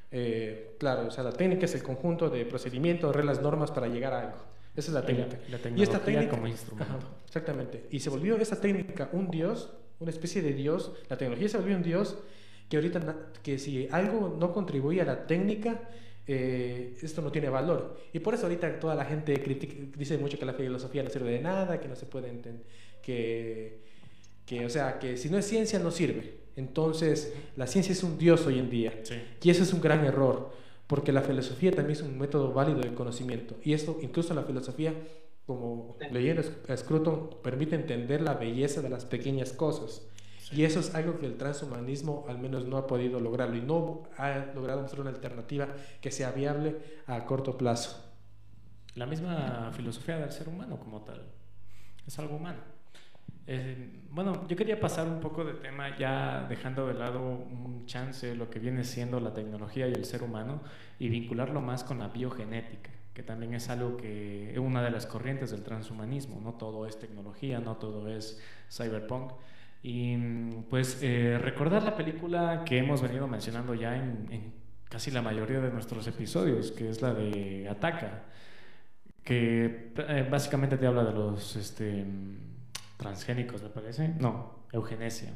Eh, claro, o sea, la técnica es el conjunto de procedimientos, reglas, normas para llegar a algo. Esa es la técnica. y esta técnica como instrumento. exactamente. Y se volvió esa técnica un dios, una especie de dios. La tecnología se volvió un dios que ahorita, que si algo no contribuye a la técnica, eh, esto no tiene valor. Y por eso ahorita toda la gente dice mucho que la filosofía no sirve de nada, que no se puede entender, que, que, o sea, que si no es ciencia no sirve. Entonces, la ciencia es un dios hoy en día. Y eso es un gran error porque la filosofía también es un método válido de conocimiento. Y esto, incluso la filosofía, como leyendo a Scruton, permite entender la belleza de las pequeñas cosas. Y eso es algo que el transhumanismo al menos no ha podido lograrlo y no ha logrado mostrar una alternativa que sea viable a corto plazo. La misma filosofía del ser humano como tal. Es algo humano. Eh, bueno, yo quería pasar un poco de tema ya dejando de lado un chance lo que viene siendo la tecnología y el ser humano y vincularlo más con la biogenética, que también es algo que es una de las corrientes del transhumanismo, no todo es tecnología, no todo es cyberpunk. Y pues eh, recordar la película que hemos venido mencionando ya en, casi la mayoría de nuestros episodios, que es la de Ataca, que eh, básicamente te habla de los... Este, transgénicos, me parece. No, eugenesia.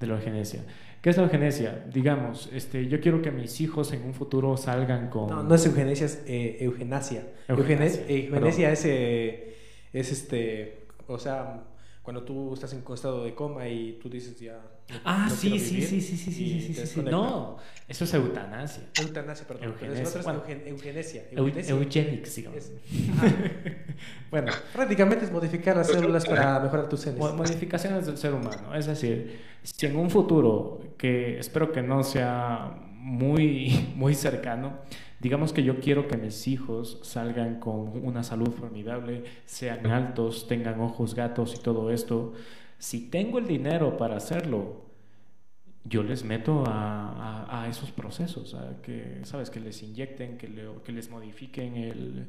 De la eugenesia. ¿Qué es la eugenesia? Digamos, este, yo quiero que mis hijos en un futuro salgan con... No, no es eugenesia, es eh, eugenasia. Eugenasia, eugenesia es, eh, es este, o sea, cuando tú estás en estado de coma y tú dices ya. ah, sí, sí, sí, sí, sí, sí, sí, sí, No, eso es eutanasia. Eutanasia, perdón. Eugenesia. es eugenesia. Eugenics, bueno, prácticamente es modificar las células para mejorar tus genes. Modificaciones del ser humano. Es decir, si en un futuro, que espero que no sea muy, muy cercano, Digamos que yo quiero que mis hijos salgan con una salud formidable, sean altos, tengan ojos gatos y todo esto. Si tengo el dinero para hacerlo, yo les meto a, esos procesos, a que, ¿sabes? Que les inyecten, que, que les modifiquen el,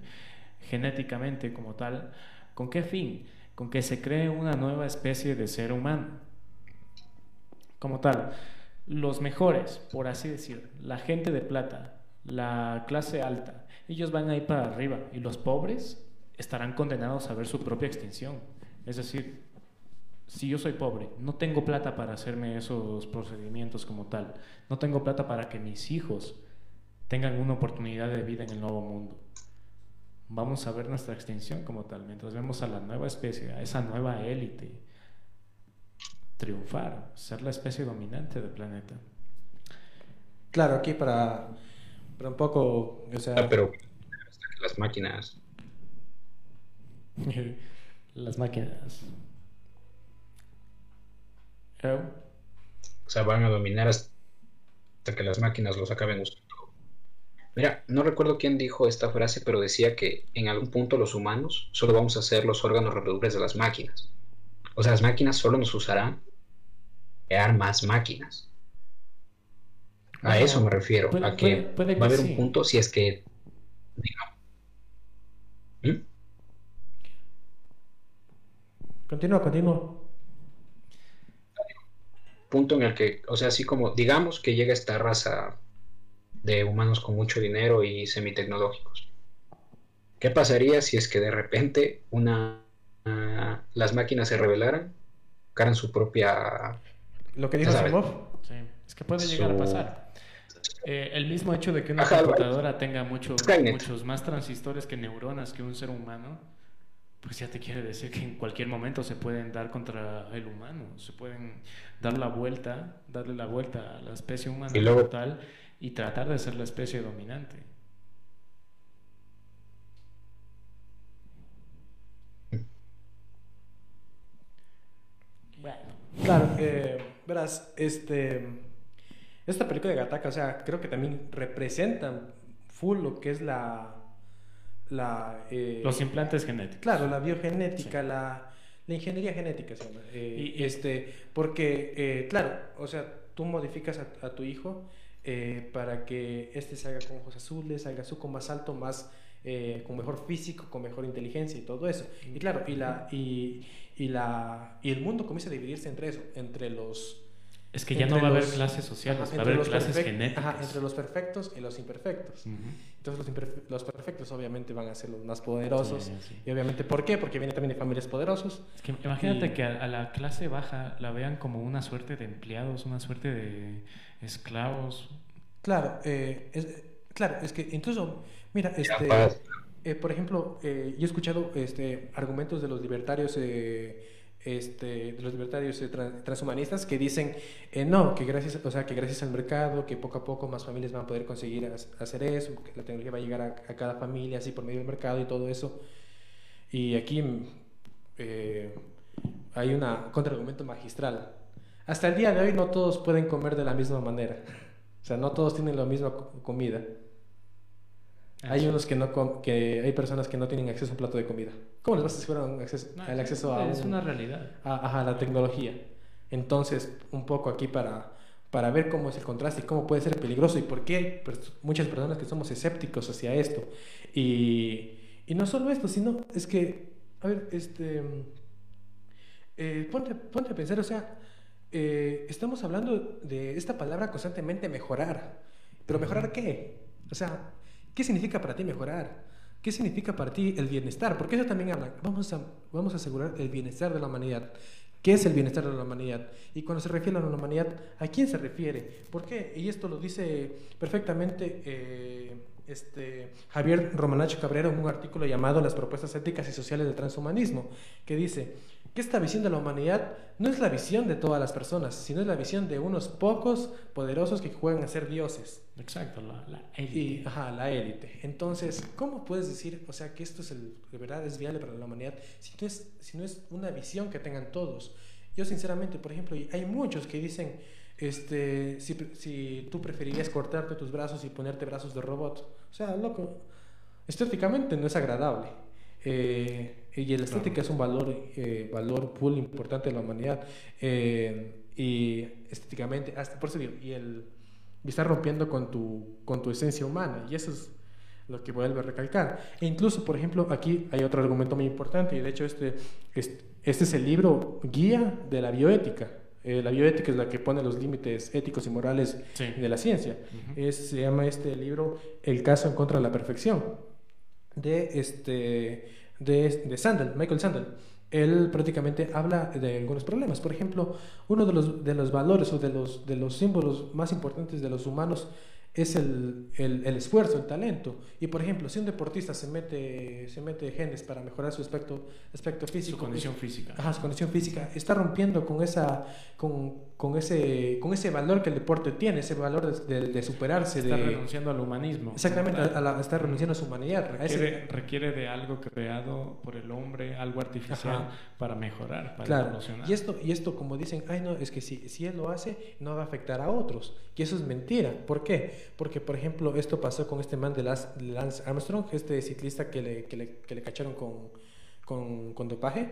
genéticamente como tal. ¿Con qué fin? Con que se cree una nueva especie de ser humano. Como tal, los mejores, por así decir, la gente de plata, la clase alta, ellos van a ir para arriba y los pobres estarán condenados a ver su propia extinción. Es decir, si yo soy pobre, no tengo plata para hacerme esos procedimientos como tal, no tengo plata para que mis hijos tengan una oportunidad de vida en el nuevo mundo. Vamos a ver nuestra extinción como tal, mientras vemos a la nueva especie, a esa nueva élite triunfar, ser la especie dominante del planeta. Claro, aquí para pero un poco, o sea... Ah, pero las máquinas... las máquinas... O sea, van a dominar hasta que las máquinas los acaben usando. Mira, no recuerdo quién dijo esta frase, pero decía que en algún punto los humanos solo vamos a ser los órganos reproductores de las máquinas. O sea, las máquinas solo nos usarán crear más máquinas. A eso me refiero, a que, va a haber un punto si es que... ¿Mm? Continúa, continúa. Punto en el que, o sea, así como, digamos que llega esta raza de humanos con mucho dinero y semitecnológicos. ¿Qué pasaría si es que de repente una las máquinas se rebelaran, su propia... Lo que dijo Simov. Sí, es que puede llegar a pasar. Eh, el mismo hecho de que una computadora tenga muchos más transistores que neuronas que un ser humano, pues ya te quiere decir que en cualquier momento se pueden dar contra el humano, se pueden dar la vuelta, darle la vuelta a la especie humana y tal y tratar de ser la especie dominante. Bueno. Claro, eh, verás, este esta película de Gataka, o sea, creo que también representan full lo que es la... la eh, Los implantes genéticos. Claro, la biogenética, la, la, ingeniería genética se llama. Eh, y, este, porque, eh, claro, o sea, tú modificas a, tu hijo para que este salga con ojos azules, salga su con más alto, más... con mejor físico, con mejor inteligencia y todo eso. Y claro, y, la, y, y, la, y el mundo comienza a dividirse entre eso, entre los es que ya no va a haber clases sociales, va a haber clases genéticas. entre los perfectos y los imperfectos. Entonces los, perfectos obviamente van a ser los más poderosos. Y obviamente, ¿por qué? Porque vienen también de familias poderosas. Es que imagínate que a, la clase baja la vean como una suerte de empleados, una suerte de esclavos. Claro, eh, es, claro, es que incluso, mira, este, eh, por ejemplo, eh, yo he escuchado este, argumentos de los libertarios este, los libertarios transhumanistas que dicen eh, no, que gracias, o sea, que gracias al mercado, que poco a poco más familias van a poder conseguir hacer eso, que la tecnología va a llegar a, cada familia así por medio del mercado y todo eso. Y aquí eh, hay un contraargumento magistral. Hasta el día de hoy no todos pueden comer de la misma manera. O sea, no todos tienen la misma comida. Ah, hay unos que no que hay personas que no tienen acceso a un plato de comida. ¿Cómo les vas a asegurar acceso, el acceso a es una realidad a, la tecnología? Entonces, un poco aquí para para ver cómo es el contraste y cómo puede ser peligroso y por qué hay muchas personas que somos escépticos hacia esto. Y, y no solo esto, sino es que, a ver, este, eh, ponte, ponte, a pensar, o sea, eh, estamos hablando de esta palabra constantemente mejorar, pero mejorar qué? O sea, ¿Qué significa para ti mejorar? ¿Qué significa para ti el bienestar? Porque eso también habla, vamos a, vamos a asegurar el bienestar de la humanidad. ¿Qué es el bienestar de la humanidad? Y cuando se refiere a la humanidad, ¿a quién se refiere? ¿Por qué? Y esto lo dice perfectamente eh, este, Javier Romanach Cabrera en un artículo llamado Las propuestas éticas y sociales del transhumanismo, que dice que esta visión de la humanidad no es la visión de todas las personas, sino es la visión de unos pocos poderosos que juegan a ser dioses. Exacto, la, élite. Ajá, la élite. Entonces, ¿cómo puedes decir, o sea, que esto es el, de verdad es viable para la humanidad si no es, si no es una visión que tengan todos? Yo sinceramente, por ejemplo, hay muchos que dicen, este, si, si tú preferirías cortarte tus brazos y ponerte brazos de robot. O sea, loco, estéticamente no es agradable. Eh, y la estética es un valor, eh, valor pool importante de la humanidad. Eh, y estéticamente, hasta por eso digo, y el y está rompiendo con tu, con tu esencia humana. Y eso es lo que vuelve a recalcar. E incluso, por ejemplo, aquí hay otro argumento muy importante, y de hecho este, este, este es el libro guía de la bioética. Eh, la bioética es la que pone los límites éticos y morales de la ciencia. es, se llama este libro El caso en contra de la perfección, de, este, de, de Sandel, Michael Sandel. Él prácticamente habla de algunos problemas. Por ejemplo, uno de los, de los valores o de los, de los símbolos más importantes de los humanos es el, el, el, esfuerzo, el talento. Y por ejemplo, si un deportista se mete, se mete genes para mejorar su aspecto, aspecto físico. Su condición física. Ajá, su condición física. Está rompiendo con, esa, con, con, ese, con ese valor que el deporte tiene, ese valor de, de, superarse. Está de, renunciando al humanismo. Exactamente, a está renunciando a su humanidad. Requiere, requiere, de algo creado por el hombre, algo artificial, para mejorar, para claro. evolucionar. Y esto, y esto, como dicen, ay no, es que si, si él lo hace, no va a afectar a otros. Y eso es mentira. ¿Por qué? Porque, por ejemplo, esto pasó con este man de Lance Armstrong, este ciclista que le, que le, que le cacharon con, con, con, dopaje,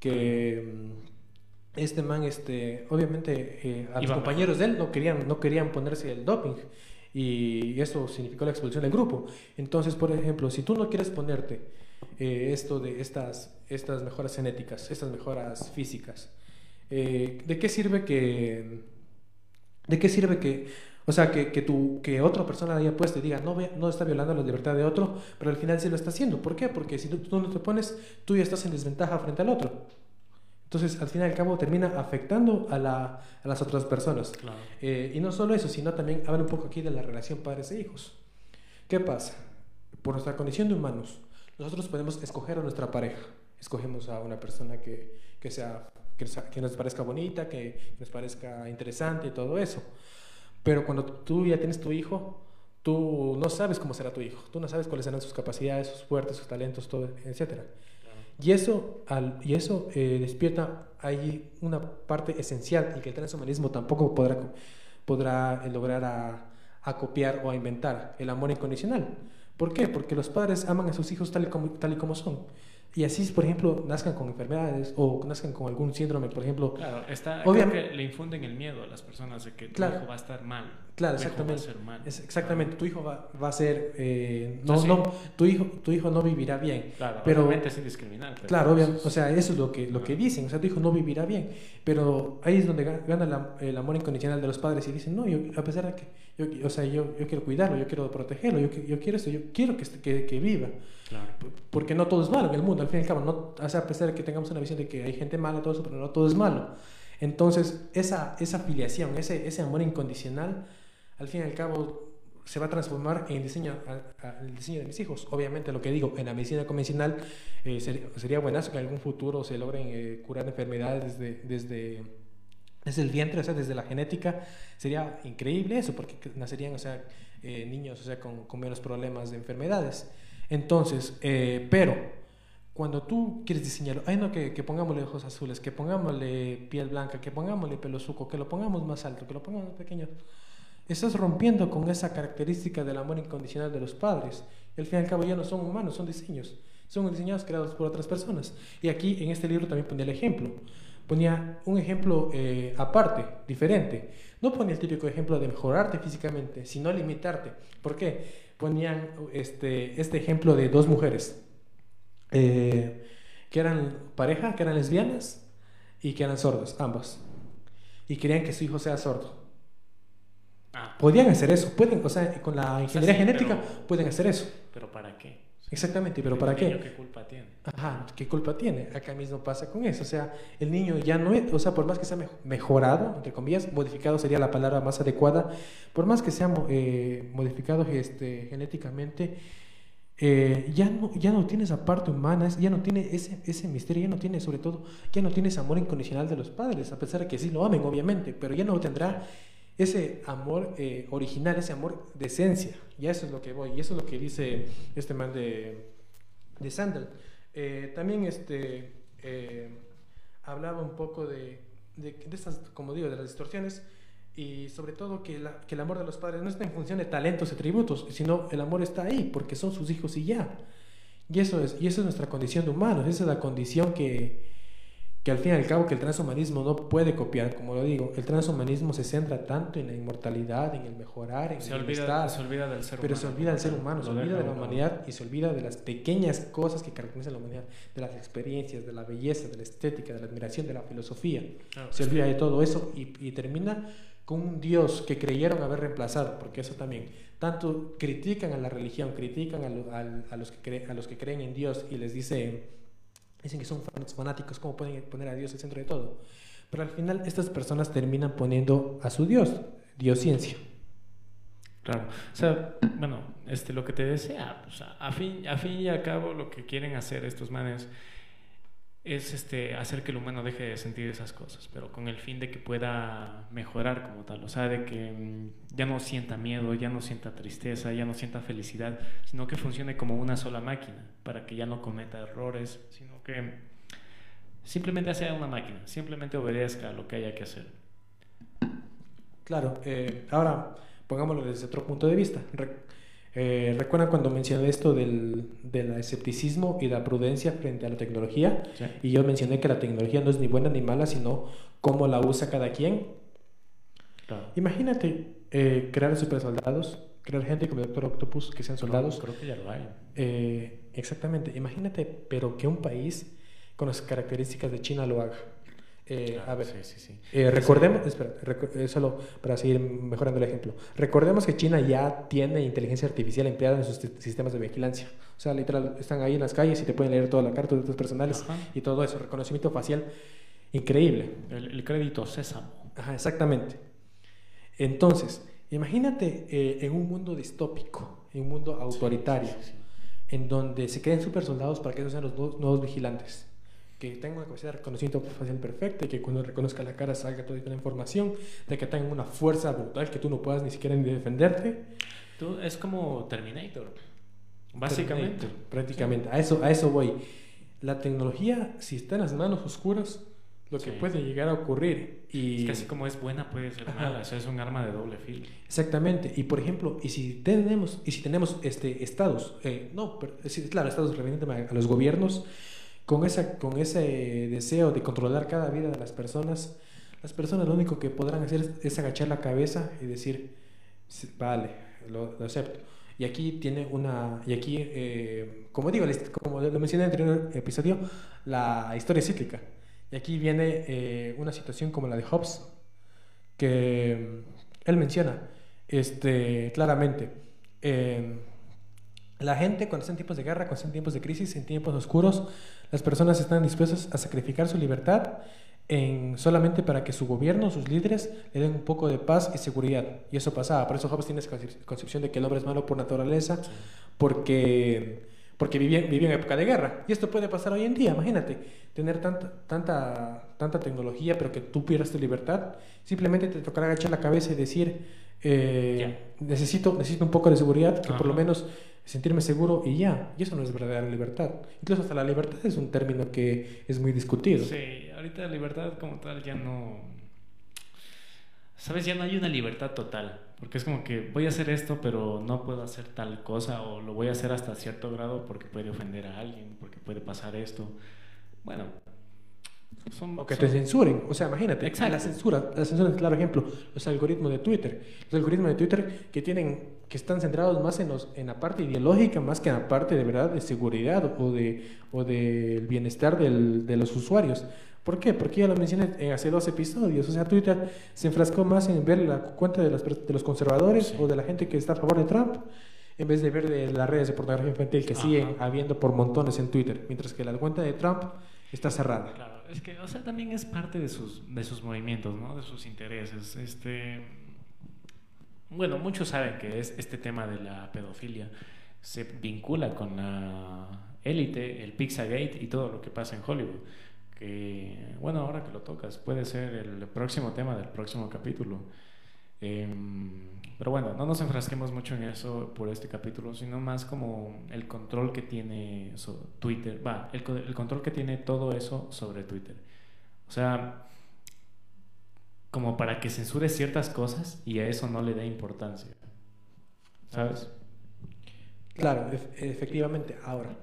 que mm, este man, este, obviamente, eh, a los compañeros de él no querían, no querían ponerse el doping y eso significó la expulsión del grupo. Entonces, por ejemplo, si tú no quieres ponerte eh, esto de estas, estas mejoras genéticas, estas mejoras físicas, eh, ¿de qué sirve que... ¿De qué sirve que o sea, que, que, tu, que otra persona haya puesto y diga, no, no está violando la libertad de otro, pero al final sí lo está haciendo. ¿Por qué? Porque si tú, tú no te pones, tú ya estás en desventaja frente al otro. Entonces, al fin y al cabo, termina afectando a, la, a las otras personas. Eh, y no solo eso, sino también habla un poco aquí de la relación padres e hijos. ¿Qué pasa? Por nuestra condición de humanos, nosotros podemos escoger a nuestra pareja. Escogemos a una persona que, que sea, que, que nos parezca bonita, que nos parezca interesante y todo eso. Pero cuando tú ya tienes tu hijo, tú no sabes cómo será tu hijo, tú no sabes cuáles serán sus capacidades, sus fuertes, sus talentos, todo, etc. Y eso, al, y eso eh, despierta ahí una parte esencial y que el transhumanismo tampoco podrá, podrá lograr a, a, copiar o a inventar, el amor incondicional. ¿Por qué? Porque los padres aman a sus hijos tal y como, tal y como son. Y así, por ejemplo, nazcan con enfermedades o nazcan con algún síndrome, por ejemplo. Claro, está, obviamente que le infunden el miedo a las personas de que tu hijo va a estar mal. Claro, exactamente. Es, exactamente, tu hijo va, va a ser. Eh, no, no, tu, hijo, tu hijo no vivirá bien. Claro, pero, obviamente sin discriminar. claro, obviamente, o sea, eso es lo que, lo que dicen. O sea, tu hijo no vivirá bien. Pero ahí es donde gana el amor incondicional de los padres y dicen, no, yo, a pesar de que. Yo, o sea, yo, yo quiero cuidarlo, yo quiero protegerlo, yo, yo quiero esto, yo quiero que, que, que viva. Claro. Porque no todo es malo en el mundo, al fin y al cabo. No, o sea, a pesar de que tengamos una visión de que hay gente mala, todo eso, pero no todo es malo. Entonces, esa, esa filiación, ese, ese amor incondicional, al fin y al cabo se va a transformar en diseño, el diseño de mis hijos. Obviamente, lo que digo, en la medicina convencional eh, sería, sería buenazo que en algún futuro se logren eh, curar enfermedades desde, desde, desde, el vientre, o sea, desde la genética. Sería increíble eso, porque nacerían, o sea, eh, niños, o sea, con, con, menos problemas de enfermedades. Entonces, pero cuando tú quieres diseñarlo, ay no, que, que pongámosle ojos azules, que pongámosle piel blanca, que pongámosle pelo suco, que lo pongamos más alto, que lo pongamos más pequeño Estás rompiendo con esa característica del amor incondicional de los padres. Y al fin y al cabo ya no son humanos, son diseños. Son diseñados creados por otras personas. Y aquí en este libro también ponía el ejemplo. Ponía un ejemplo eh, aparte, diferente. No ponía el típico ejemplo de mejorarte físicamente, sino limitarte. ¿Por qué? Ponían este, este ejemplo de dos mujeres eh, que eran pareja, que eran lesbianas y que eran sordas, ambas. Y querían que su hijo sea sordo. Ah. Podían hacer eso, pueden, o sea, con la ingeniería genética pueden hacer eso. ¿Pero para qué? Exactamente, pero ¿para qué? ¿Qué culpa tiene? Ajá, ¿qué culpa tiene? Acá mismo pasa con eso, o sea, el niño ya no es, o sea, por más que sea mejorado, entre comillas, modificado sería la palabra más adecuada, por más que sea eh, modificado este, genéticamente, eh, ya, no, ya no tiene esa parte humana, ya no tiene ese, ese misterio, ya no tiene, sobre todo, ya no tiene ese amor incondicional de los padres, a pesar de que sí lo amen, obviamente, pero ya no tendrá ese amor eh, original, ese amor de esencia. Y eso es lo que voy, y eso es lo que dice este man de, de Sandal. Eh, también este, eh, hablaba un poco de, de, estas, como digo, de las distorsiones y sobre todo que, la, que, el amor de los padres no está en función de talentos y tributos, sino el amor está ahí porque son sus hijos y ya. Y eso es, y eso es nuestra condición de humanos, esa es la condición que, que al fin y al cabo que el transhumanismo no puede copiar, como lo digo, el transhumanismo se centra tanto en la inmortalidad, en el mejorar, en se el olvida, se olvida del ser pero se olvida del ser humano, se olvida de la humanidad y se olvida de las pequeñas cosas que caracterizan la humanidad, de las experiencias, de la belleza, de la estética, de la admiración, de la filosofía. se olvida de todo eso y, termina con un Dios que creyeron haber reemplazado, porque eso también, tanto critican a la religión, critican a, los, que a los que creen en Dios y les dice Dicen que son fanáticos, ¿cómo pueden poner a Dios al centro de todo? Pero al final estas personas terminan poniendo a su Dios, Dios ciencia. Claro, o sea, bueno, este, lo que te desea, a, fin, a fin y a cabo lo que quieren hacer estos manes es este, hacer que el humano deje de sentir esas cosas, pero con el fin de que pueda mejorar como tal, o sea, de que mm, ya no sienta miedo, ya no sienta tristeza, ya no sienta felicidad, sino que funcione como una sola máquina, para que ya no cometa errores, sino que simplemente sea una máquina, simplemente obedezca a lo que haya que hacer. Claro, eh, ahora pongámoslo desde otro punto de vista. Eh, ¿Recuerdan cuando mencioné esto del, del, escepticismo y la prudencia frente a la tecnología? Y yo mencioné que la tecnología no es ni buena ni mala, sino cómo la usa cada quien. Imagínate eh, crear super soldados, crear gente como el Doctor Octopus que sean soldados. creo que ya lo hay. Eh, exactamente. Imagínate, pero que un país con las características de China lo haga. Eh, a ver, eh, recordemos, espera, eh, solo para seguir mejorando el ejemplo, recordemos que China ya tiene inteligencia artificial empleada en sus sistemas de vigilancia. O sea, literal, están ahí en las calles y te pueden leer toda la carta de datos personales y todo eso, reconocimiento facial increíble. El, crédito César Ajá, exactamente. Entonces, imagínate en un mundo distópico, en un mundo autoritario, en donde se creen super soldados para que esos sean los nuevos vigilantes que tenga una capacidad de reconocimiento facial perfecta y que cuando reconozca la cara salga toda la información, de que tenga una fuerza brutal que tú no puedas ni siquiera ni defenderte. Tú, es como Terminator, básicamente. prácticamente, a, eso, a eso voy. La tecnología, si está en las manos oscuras, lo que puede llegar a ocurrir. Y... Es que así como es buena, puede ser mala. Eso es un arma de doble filo. Exactamente. Y por ejemplo, y si tenemos, y si tenemos este, estados, eh, no, pero, claro, estados referentes a los gobiernos, con, esa, con ese deseo de controlar cada vida de las personas, las personas lo único que podrán hacer es, agachar la cabeza y decir, vale, lo, acepto. Y aquí tiene una, y aquí, eh, como digo, como lo mencioné en el episodio, la historia cíclica. Y aquí viene eh, una situación como la de Hobbes, que él menciona este, claramente. Eh, la gente cuando está en tiempos de guerra, cuando está en tiempos de crisis, en tiempos oscuros, las personas están dispuestas a sacrificar su libertad en, solamente para que su gobierno, sus líderes, le den un poco de paz y seguridad. Y eso pasaba. Por eso Hobbes tiene esa concepción de que el hombre es malo por naturaleza, porque, porque vivía, vivía, en época de guerra. Y esto puede pasar hoy en día, imagínate, tener tanta, tanta, tanta tecnología, pero que tú pierdas tu libertad. Simplemente te tocará agachar la cabeza y decir, eh, necesito, necesito un poco de seguridad, que por lo menos sentirme seguro y ya. Y eso no es verdadera libertad. Incluso hasta la libertad es un término que es muy discutido. Sí, ahorita la libertad como tal ya no... Sabes, ya no hay una libertad total, porque es como que voy a hacer esto, pero no puedo hacer tal cosa, o lo voy a hacer hasta cierto grado porque puede ofender a alguien, porque puede pasar esto. Bueno, o que te censuren. O sea, imagínate, la censura, la censura es claro ejemplo. Los algoritmos de Twitter. Los algoritmos de Twitter que tienen, que están centrados más en, los, en la parte ideológica, más que en la parte de verdad de seguridad o de o del bienestar del, de los usuarios. ¿Por qué? Porque ya lo mencioné hace dos episodios. O sea, Twitter se enfrascó más en ver la cuenta de, de los conservadores o de la gente que está a favor de Trump, en vez de ver de las redes de pornografía infantil que siguen habiendo por montones en Twitter, mientras que la cuenta de Trump está cerrada. Claro, es que, o sea, también es parte de sus, de sus movimientos, ¿no? De sus intereses. Este, bueno, muchos saben que es este tema de la pedofilia se vincula con la élite, el Pizzagate y todo lo que pasa en Hollywood que, bueno, ahora que lo tocas, puede ser el próximo tema del próximo capítulo. Em, pero bueno, no nos enfrasquemos mucho en eso por este capítulo, sino más como el control que tiene Twitter, va, el, el control que tiene todo eso sobre Twitter. O sea, como para que censure ciertas cosas y a eso no le dé importancia. ¿Sabes? Claro, efectivamente. Ahora,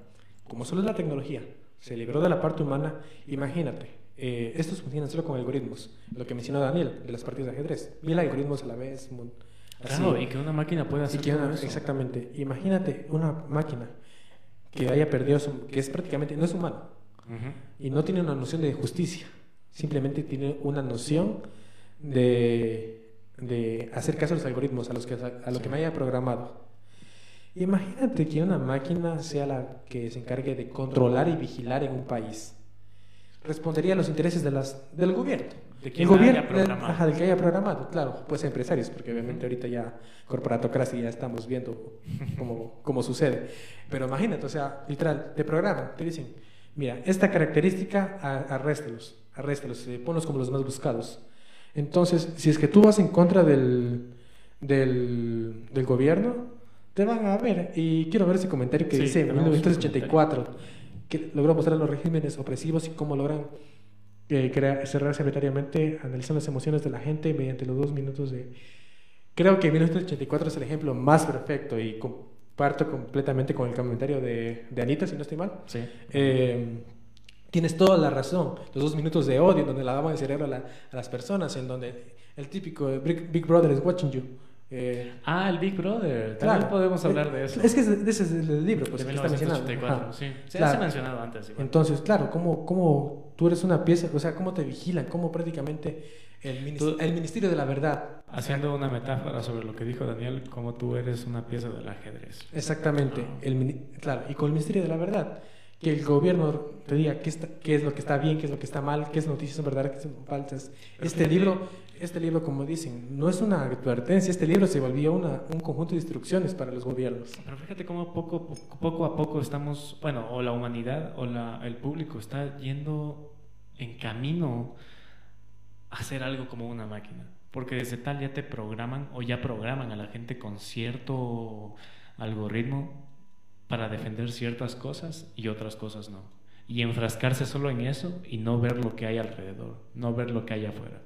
como solo es la tecnología, se libró de la parte humana, imagínate, eh, estos funcionan solo con algoritmos, lo que mencionó Daniel, de las partidas de ajedrez, mil algoritmos a la vez. Claro, y que una máquina pueda hacer eso. Exactamente, imagínate una máquina que haya perdido, que es prácticamente, no es humano, y no tiene una noción de justicia, simplemente tiene una noción de, de hacer caso a los algoritmos, a, los que, a lo que me haya programado. Imagínate que una máquina sea la que se encargue de controlar y vigilar en un país. Respondería a los intereses de las, del gobierno. De quien haya programado. Ajá, del que haya programado, claro. Pues empresarios, porque obviamente ahorita ya corporatocracia ya estamos viendo cómo, cómo sucede. Pero imagínate, o sea, literal, te programan, te dicen, mira, esta característica, arréstelos, arréstelos, eh, ponlos como los más buscados. Entonces, si es que tú vas en contra del, del, del gobierno, te van a ver. Y quiero ver ese comentario que dice en 1984, que logró mostrar los regímenes opresivos y cómo logran eh, crear, cerrar secretariamente, analizando las emociones de la gente mediante los dos minutos de... Creo que 1984 es el ejemplo más perfecto y comparto completamente con el comentario de, de Anita, si no estoy mal. Sí. Eh, tienes toda la razón. Los dos minutos de odio, donde la daban el cerebro a, a, las personas, en donde el típico Big Brother is watching you. Eh, ah, el Big Brother. También podemos hablar de eso. Es que ese es el libro, pues, de 1984, sí. Se ha mencionado antes. Entonces, claro, ¿cómo, ¿cómo tú eres una pieza? O sea, ¿cómo te vigilan? ¿Cómo prácticamente el, Ministerio de la Verdad? Haciendo una metáfora sobre lo que dijo Daniel, como tú eres una pieza del ajedrez. Exactamente. Ah. El, claro, y con el Ministerio de la Verdad que el gobierno te diga qué, está, qué es lo que está bien, qué es lo que está mal, qué es noticias son verdaderas, qué son falsas. Este libro, este libro, como dicen, no es una advertencia, este libro se volvió una, un conjunto de instrucciones para los gobiernos. Pero fíjate cómo poco, poco a poco estamos, bueno, o la humanidad o la, el público está yendo en camino a hacer algo como una máquina. Porque desde tal ya te programan o ya programan a la gente con cierto algoritmo para defender ciertas cosas y otras cosas no. Y enfrascarse solo en eso y no ver lo que hay alrededor, no ver lo que hay afuera.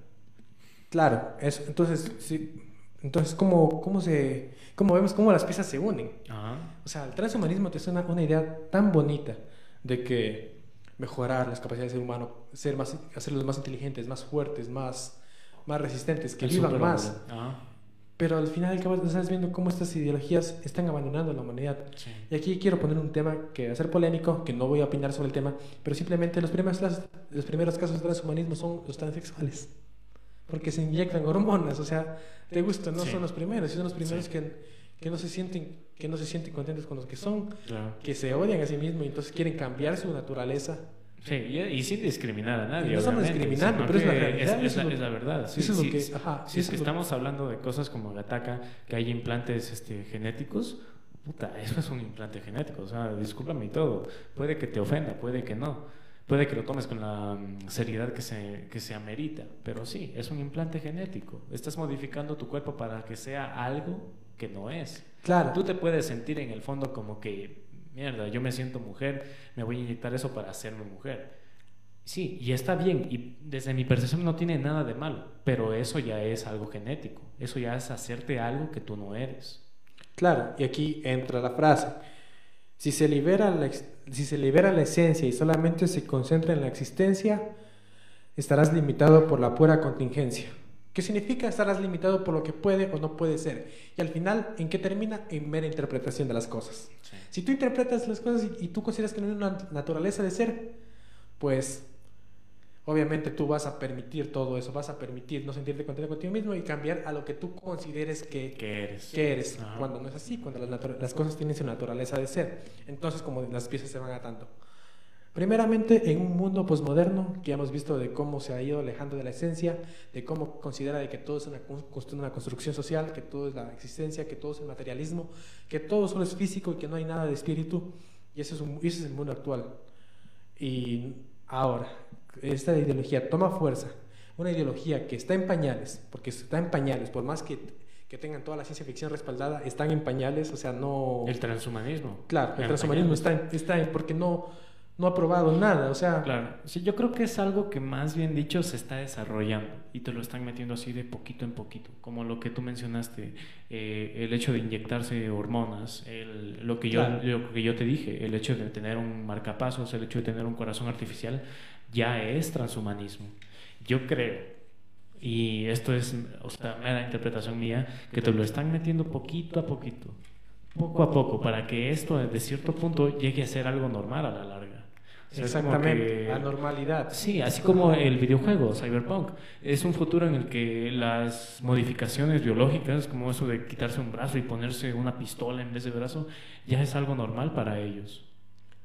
Claro, eso, entonces, sí, entonces ¿cómo, cómo, se, cómo vemos cómo las piezas se unen? O sea, el transhumanismo te suena una idea tan bonita de que mejorar las capacidades del ser humano, ser más, hacerlos más inteligentes, más fuertes, más, más resistentes, que vivan más. Pero al final estás viendo cómo estas ideologías están abandonando la humanidad. Y aquí quiero poner un tema que va a ser polémico, que no voy a opinar sobre el tema, pero simplemente los primeros, los primeros casos de transhumanismo son los transexuales. Porque se inyectan hormonas, o sea, te gusta, no son los primeros, son los primeros que, que, no se sienten, que no se sienten contentos con los que son, que se odian a sí mismos y entonces quieren cambiar su naturaleza Sí, y, sin discriminar a nadie. no estamos discriminando, pero es la realidad. Es, la, verdad. Sí, es que, si es que estamos hablando de cosas como la TACA, que hay implantes este, genéticos, puta, eso es un implante genético. O sea, discúlpame y todo. Puede que te ofenda, puede que no. Puede que lo tomes con la mm, seriedad que se, que se amerita, pero sí, es un implante genético. Estás modificando tu cuerpo para que sea algo que no es. Claro. Tú te puedes sentir en el fondo como que mierda, yo me siento mujer, me voy a inyectar eso para hacerme mujer. Sí, y está bien, y desde mi percepción no tiene nada de malo, pero eso ya es algo genético, eso ya es hacerte algo que tú no eres. Claro, y aquí entra la frase, si se libera la, si se libera la esencia y solamente se concentra en la existencia, estarás limitado por la pura contingencia. ¿Qué significa estarás limitado por lo que puede o no puede ser. Y al final, ¿en qué termina? En mera interpretación de las cosas. Si tú interpretas las cosas y, tú consideras que no hay una naturaleza de ser, pues obviamente tú vas a permitir todo eso, vas a permitir no sentirte contento contigo mismo y cambiar a lo que tú consideres que, eres. Que eres cuando no es así, cuando las, las, cosas tienen su naturaleza de ser. Entonces, como las piezas se van a tanto. Primeramente, en un mundo posmoderno que hemos visto de cómo se ha ido alejando de la esencia, de cómo considera de que todo es una, una construcción social, que todo es la existencia, que todo es el materialismo, que todo solo es físico y que no hay nada de espíritu. Y ese es, un, ese es el mundo actual. Y ahora, esta ideología toma fuerza, una ideología que está en pañales, porque está en pañales, por más que, que tengan toda la ciencia ficción respaldada, están en pañales, o sea, no... El transhumanismo. Claro, el transhumanismo está en, está en, porque no no ha probado nada, o sea... Claro, sí, yo creo que es algo que más bien dicho se está desarrollando y te lo están metiendo así de poquito en poquito, como lo que tú mencionaste, eh, el hecho de inyectarse hormonas, el, lo, que yo, lo que yo te dije, el hecho de tener un marcapasos, el hecho de tener un corazón artificial, ya es transhumanismo. Yo creo, y esto es, o sea, mera interpretación mía, que te lo están metiendo poquito a poquito, poco a poco, para que esto de cierto punto llegue a ser algo normal a la larga. Exactamente, la normalidad. Sí, así como el videojuego Cyberpunk. Es un futuro en el que las modificaciones biológicas, como eso de quitarse un brazo y ponerse una pistola en vez de brazo, ya es algo normal para ellos.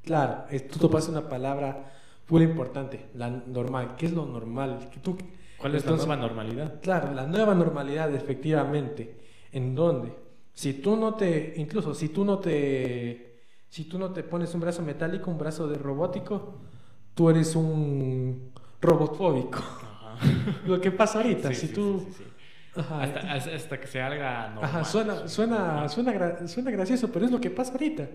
Claro, tú topas una palabra muy importante, la normal. ¿Qué es lo normal? ¿Tú, ¿Cuál es la nueva normalidad? Claro, la nueva normalidad, efectivamente. ¿En dónde? Si tú no te, incluso si tú no te si tú no te pones un brazo metálico, un brazo de robótico, tú eres un robotfóbico. Lo que pasa ahorita, si tú... hasta, que se haga normal. Ajá, suena, suena, suena, suena gracioso, pero es lo que pasa ahorita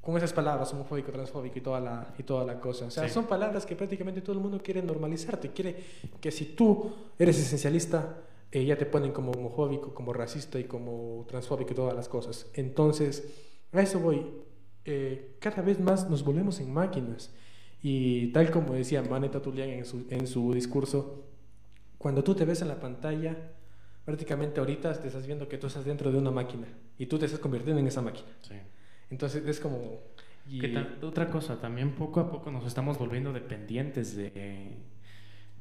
con esas palabras, homofóbico, transfóbico y toda la, y toda la cosa. O sea, son palabras que prácticamente todo el mundo quiere normalizarte. Quiere que si tú eres esencialista, eh, ya te ponen como homofóbico, como racista y como transfóbico y todas las cosas. Entonces, a eso voy. Eh, cada vez más nos volvemos en máquinas. Y tal como decía Maneta Tulian en su, en su discurso, cuando tú te ves en la pantalla, prácticamente ahorita te estás viendo que tú estás dentro de una máquina y tú te estás convirtiendo en esa máquina. Entonces es como... otra cosa, también poco a poco nos estamos volviendo dependientes de,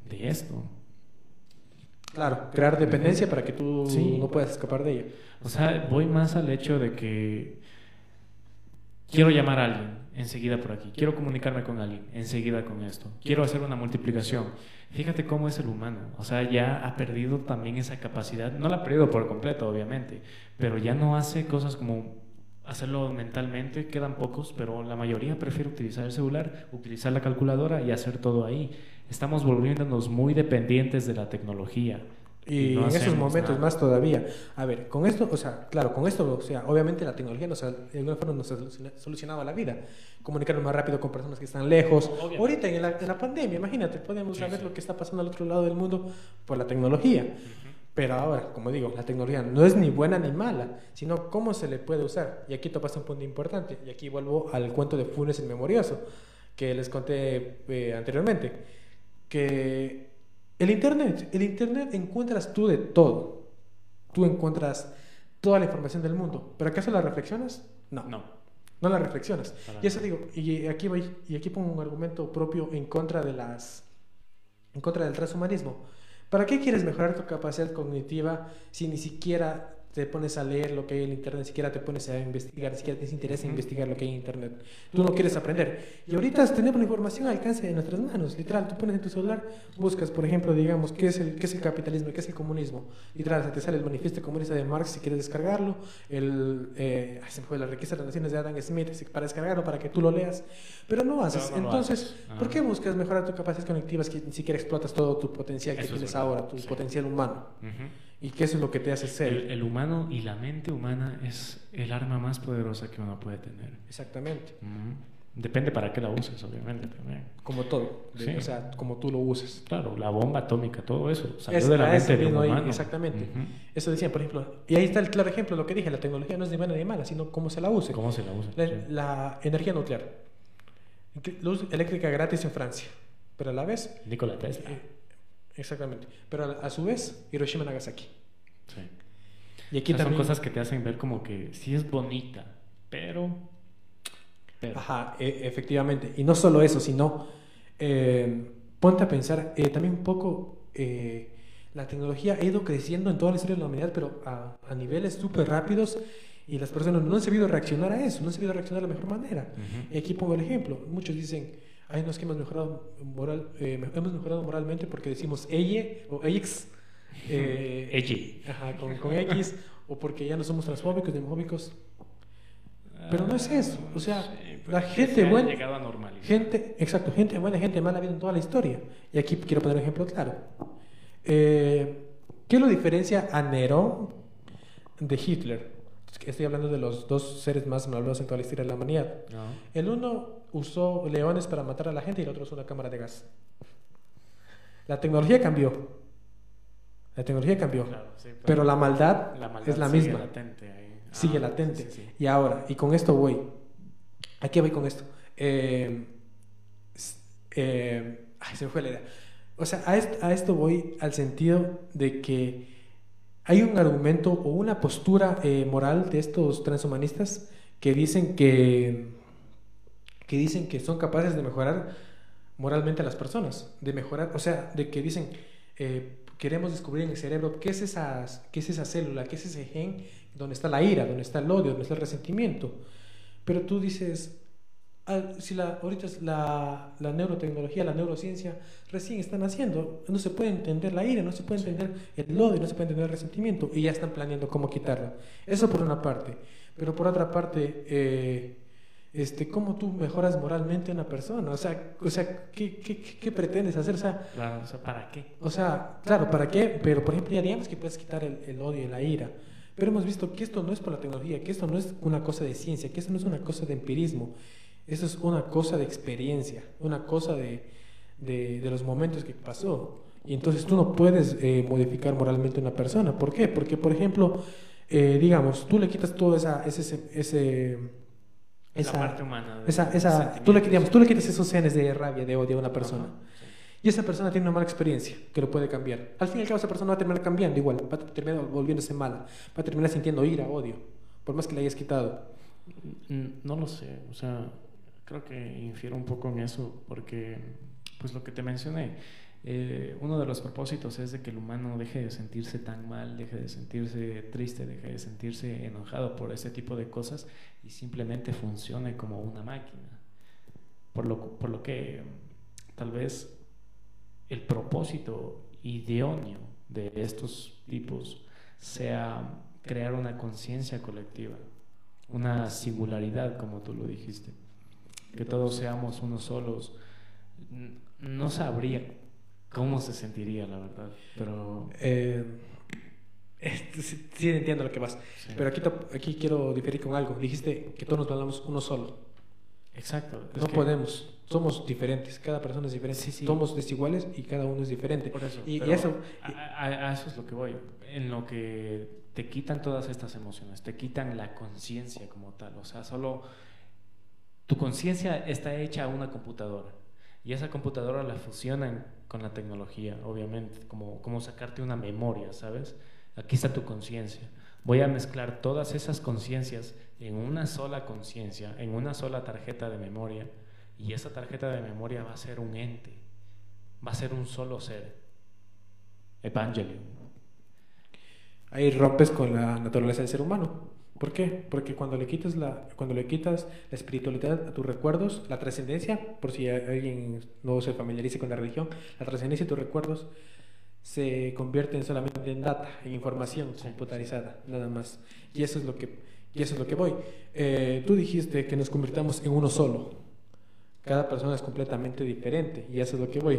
de esto. Claro, crear dependencia para que tú no puedas escapar de ella. O sea, voy más al hecho de que Quiero llamar a alguien enseguida por aquí. Quiero comunicarme con alguien enseguida con esto. Quiero hacer una multiplicación. Fíjate cómo es el humano. O sea, ya ha perdido también esa capacidad. No la ha perdido por completo, obviamente, pero ya no hace cosas como hacerlo mentalmente. Quedan pocos, pero la mayoría prefiere utilizar el celular, utilizar la calculadora y hacer todo ahí. Estamos volviéndonos muy dependientes de la tecnología. Y en esos momentos más todavía. A ver, con esto, o sea, claro, con esto, o sea, obviamente la tecnología nos ha, de alguna forma nos ha solucionado la vida. Comunicarnos más rápido con personas que están lejos. Ahorita en la, en la, pandemia, imagínate, podemos saber lo que está pasando al otro lado del mundo por la tecnología. Pero ahora, como digo, la tecnología no es ni buena ni mala, sino cómo se le puede usar. Y aquí topas un punto importante. Y aquí vuelvo al cuento de Funes el Memorioso, que les conté eh, anteriormente. Que el Internet, el Internet encuentras tú de todo. Tú encuentras toda la información del mundo. ¿Pero acaso la reflexionas? No. No. No la reflexionas. y eso digo, y aquí voy, y aquí pongo un argumento propio en contra de las en contra del transhumanismo. ¿Para qué quieres mejorar tu capacidad cognitiva si ni siquiera te pones a leer lo que hay en Internet, ni siquiera te pones a investigar, ni siquiera te interesa investigar lo que hay en Internet. Tú no quieres aprender. Y ahorita tenemos la información al alcance de nuestras manos. Literal, tú pones en tu celular, buscas, por ejemplo, digamos, qué es el, qué es el capitalismo, qué es el comunismo. Literal, te sale el manifiesto comunista de Marx si quieres descargarlo, el, eh, se me fue la riqueza de las naciones de Adam Smith para descargarlo, para que tú lo leas. Pero no haces. Entonces, ¿por qué buscas mejorar tu capacidad cognitiva si ni siquiera explotas todo tu potencial que tienes ahora, tu potencial humano? ¿Y qué es lo que te hace ser? El, humano y la mente humana es el arma más poderosa que uno puede tener. Exactamente. Depende para qué la uses, obviamente, también. Como todo. O sea, como tú lo uses. Claro, la bomba atómica, todo eso. Salió de la mente del humano. exactamente. Eso decían, por ejemplo. Y ahí está el claro ejemplo, lo que dije. La tecnología no es ni buena ni mala, sino cómo se la use. Cómo se la usa. La, energía nuclear. Luz eléctrica gratis en Francia. Pero a la vez... Nikola Tesla. Eh, Exactamente. Pero a, su vez, Hiroshima Nagasaki. Sí. Y aquí también... Son cosas que te hacen ver como que sí es bonita, pero... Ajá, e, efectivamente. Y no solo eso, sino... Eh, ponte a pensar eh, también un poco, eh, la tecnología ha ido creciendo en toda la historia de la humanidad, pero a, a niveles súper rápidos y las personas no han sabido reaccionar a eso, no han sabido reaccionar de la mejor manera. Y aquí pongo el ejemplo, muchos dicen, ay, no es que hemos mejorado, moral, eh, hemos mejorado moralmente porque decimos ella o ex, eh, ajá, con, con X, o porque ya no somos transfóbicos, demofóbicos. Pero no es eso. O sea, la gente buena. Gente, exacto, gente buena, gente mala viene en toda la historia. Y aquí quiero poner un ejemplo claro. Eh, ¿Qué lo diferencia a Nerón de Hitler? Estoy hablando de los dos seres más malvados en toda la historia de la humanidad. El uno usó leones para matar a la gente y el otro usó una cámara de gas. La tecnología cambió. La tecnología cambió. pero, la maldad, es la misma. Latente sigue ah, latente. Y ahora, y con esto voy. Aquí voy con esto? Eh, eh, ay, se me fue la idea. O sea, a esto, a esto, voy al sentido de que hay un argumento o una postura eh, moral de estos transhumanistas que dicen que, que dicen que son capaces de mejorar moralmente a las personas, de mejorar, o sea, de que dicen, queremos descubrir en el cerebro qué es, esas, qué es esa célula, qué es ese gen donde está la ira, donde está el odio, donde está el resentimiento. Pero tú dices, ah, si la, ahorita la, la, neurotecnología, la neurociencia recién están haciendo, no se puede entender la ira, no se puede entender el odio, no se puede entender el resentimiento y ya están planeando cómo quitarla. Eso por una parte. Pero por otra parte, eh, este, ¿cómo tú mejoras moralmente a una persona? O sea, o sea ¿qué, qué, qué pretendes hacer? O sea, claro, o sea, ¿para qué? O sea, claro, ¿para qué? Pero, por ejemplo, ya digamos que puedes quitar el, el odio y la ira. Pero hemos visto que esto no es por la tecnología, que esto no es una cosa de ciencia, que esto no es una cosa de empirismo, esto es una cosa de experiencia, una cosa de, de, los momentos que pasó. Y entonces tú no puedes eh, modificar moralmente a una persona. ¿Por qué? Porque, por ejemplo, eh, digamos, tú le quitas todo esa, ese, ese esa parte humana. Esa, esa, tú, le, digamos, tú le quitas esos genes de rabia, de odio a una persona. Y esa persona tiene una mala experiencia que lo puede cambiar. Al fin y al cabo, esa persona va a terminar cambiando igual, va a terminar volviéndose mala, va a terminar sintiendo ira, odio, por más que le hayas quitado. No lo sé, o sea, creo que infiero un poco en eso, porque, pues lo que te mencioné, eh, uno de los propósitos es de que el humano deje de sentirse tan mal, deje de sentirse triste, deje de sentirse enojado por ese tipo de cosas y simplemente funcione como una máquina. Por lo, por lo que tal vez el propósito idóneo de estos tipos sea crear una conciencia colectiva, una singularidad, como tú lo dijiste, que todos seamos unos solos. No sabría cómo se sentiría, la verdad, pero... Eh, sí, entiendo lo que vas, pero aquí, aquí quiero diferir con algo. Dijiste que todos nos hablamos uno solo. Exacto. No podemos somos diferentes, cada persona es diferente, somos desiguales y cada uno es diferente. Por eso, y, eso a, eso es lo que voy, en lo que te quitan todas estas emociones, te quitan la conciencia como tal, o sea, solo tu conciencia está hecha a una computadora y esa computadora la fusionan con la tecnología, obviamente, como, como sacarte una memoria, ¿sabes? Aquí está tu conciencia. Voy a mezclar todas esas conciencias en una sola conciencia, en una sola tarjeta de memoria y esa tarjeta de memoria va a ser un ente, va a ser un solo ser. Evangelion. Ahí rompes con la naturaleza del ser humano. ¿Por qué? Porque cuando le quitas la, cuando le quitas la espiritualidad a tus recuerdos, la trascendencia, por si alguien no se familiarice con la religión, la trascendencia de tus recuerdos se convierte solamente en data, en información computarizada, nada más. Y eso es lo que, y eso es lo que voy. Eh, tú dijiste que nos convirtamos en uno solo. Cada persona es completamente diferente y eso es lo que voy.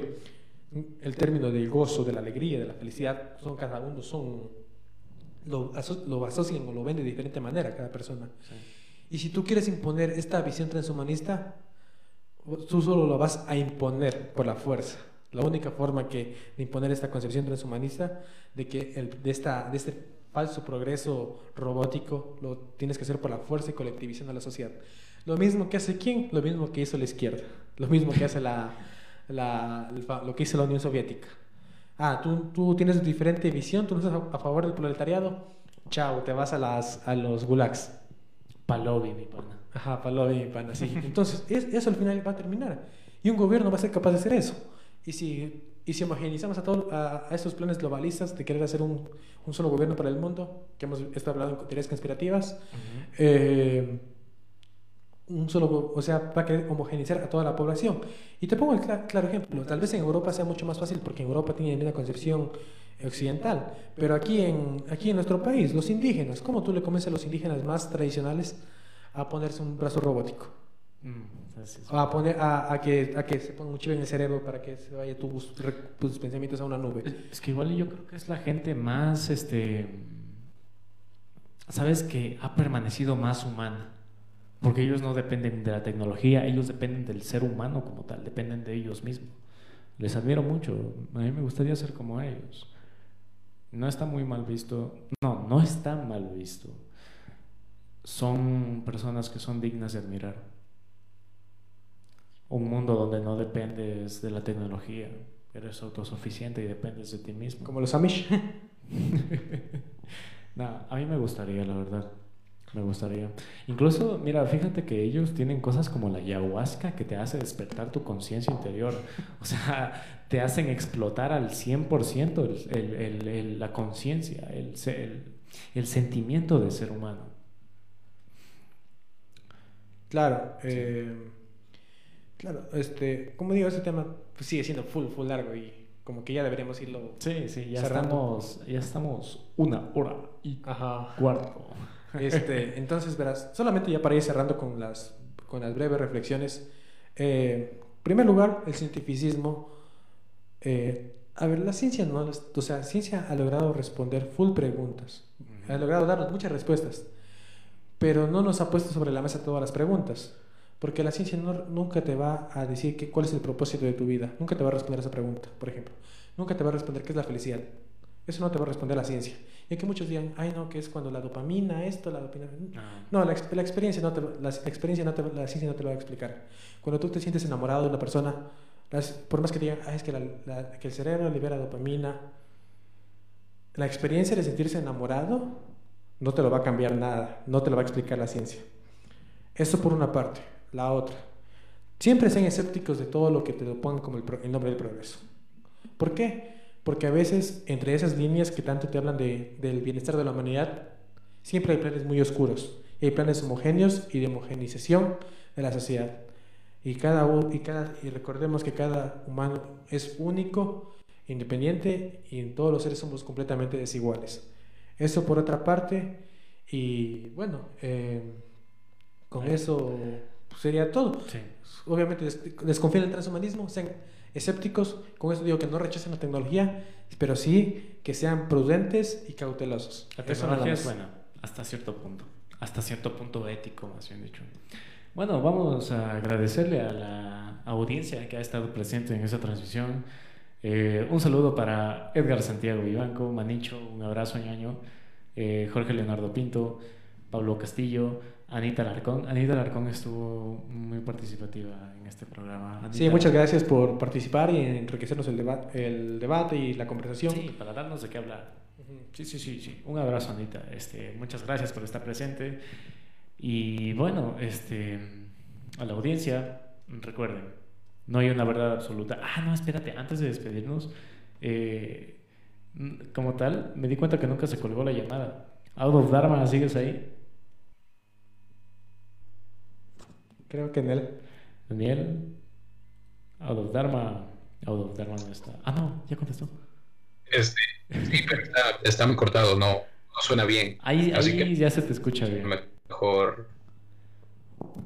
El término del gozo, de la alegría, de la felicidad, son cada uno, son lo, lo asocian o lo ven de diferente manera cada persona. Y si tú quieres imponer esta visión transhumanista, tú solo lo vas a imponer por la fuerza. La única forma que de imponer esta concepción transhumanista de que el, de, esta, de este falso progreso robótico lo tienes que hacer por la fuerza y colectivizando a la sociedad. Lo mismo que hace quién, lo mismo que hizo la izquierda, lo mismo que hace la, la, lo que hizo la Unión Soviética. Ah, tú, tú tienes diferente visión, tú no estás a, favor del proletariado, chao, te vas a, las, a los gulags. Palovi, mi pana. Ajá, palovi, mi pana, sí. Entonces, eso al final va a terminar. Y un gobierno va a ser capaz de hacer eso. Y si, y si homogenizamos a, todo, a, estos planes globalistas de querer hacer un, un, solo gobierno para el mundo, que hemos estado hablando en teorías conspirativas, eh, un solo, o sea, va a querer homogenizar a toda la población. Y te pongo el claro ejemplo, tal vez en Europa sea mucho más fácil porque en Europa tienen una concepción occidental, pero aquí en, aquí en nuestro país, los indígenas, ¿cómo tú le convences a los indígenas más tradicionales a ponerse un brazo robótico? Mm, a, poner, a, que, a que se ponga un chip en el cerebro para que se vaya tus, tus pensamientos a una nube. Es que igual yo creo que es la gente más, este, sabes que ha permanecido más humana porque ellos no dependen de la tecnología, ellos dependen del ser humano como tal, dependen de ellos mismos. Les admiro mucho, a mí me gustaría ser como ellos. No está muy mal visto, no, no está mal visto. Son personas que son dignas de admirar. Un mundo donde no dependes de la tecnología, eres autosuficiente y dependes de ti mismo. Como los Amish. no, a mí me gustaría, la verdad. Me gustaría. Incluso, mira, fíjate que ellos tienen cosas como la ayahuasca que te hace despertar tu conciencia interior. O sea, te hacen explotar al 100% el, el, el, la conciencia, el, sentimiento de ser humano. Claro. Eh, claro, este, como digo, ese tema pues, sigue siendo full, full largo y como que ya deberíamos irlo. Sí, sí, ya estamos, ya estamos una hora y cuarto. Este, entonces, verás, solamente ya para ir cerrando con las, con las breves reflexiones. Eh, en primer lugar, el cientificismo. Eh, a ver, la ciencia no, o sea, ciencia ha logrado responder full preguntas, ha logrado darnos muchas respuestas, pero no nos ha puesto sobre la mesa todas las preguntas, porque la ciencia nunca te va a decir que, cuál es el propósito de tu vida, nunca te va a responder esa pregunta, por ejemplo, nunca te va a responder qué es la felicidad, eso no te va a responder la ciencia. Y que muchos digan, ay no, que es cuando la dopamina, esto, la dopamina. Ah. No, la, la, experiencia no te, la, experiencia no te, la ciencia no te lo va a explicar. Cuando tú te sientes enamorado de una persona, por más que digan, ay, es que, que el cerebro libera dopamina, la experiencia de sentirse enamorado no te lo va a cambiar nada, no te lo va a explicar la ciencia. Eso por una parte. La otra, siempre sean escépticos de todo lo que te lo pongan como el, nombre del progreso. ¿Por qué? Porque a veces entre esas líneas que tanto te hablan de, del bienestar de la humanidad, siempre hay planes muy oscuros. Y hay planes homogéneos y de homogenización de la sociedad. Y, cada, y, cada, y recordemos que cada humano es único, independiente y todos los seres somos completamente desiguales. Eso por otra parte. Y bueno, eh, con eso sería todo. Obviamente desconfíen del transhumanismo, sean escépticos, con eso digo que no rechacen la tecnología, pero sí que sean prudentes y cautelosos. La tecnología es buena, hasta cierto punto, hasta cierto punto ético, más bien dicho. Bueno, vamos a agradecerle a la audiencia que ha estado presente en esta transmisión. Eh, un saludo para Edgar Santiago Vivanco, Manicho, un abrazo ñaño, eh, Jorge Leonardo Pinto, Pablo Castillo, Anita Larcón. Anita Larcón estuvo muy participativa en este programa. sí, muchas gracias por participar y enriquecernos el, el debate y la conversación. Sí, para darnos de qué hablar. Sí, sí, sí, sí. Un abrazo, Anita. Este, muchas gracias por estar presente. Y bueno, este, a la audiencia, recuerden, no hay una verdad absoluta. Ah, no, espérate, antes de despedirnos, eh, como tal, me di cuenta que nunca se colgó la llamada. Out of Dharma, ¿sigues ahí? Creo que en él. Daniel. Out of Dharma. Out of Dharma no está. Ah, no, ya contestó. Este, sí, pero está, muy cortado, no, no suena bien. Ahí, ahí ya se te escucha bien. Mejor.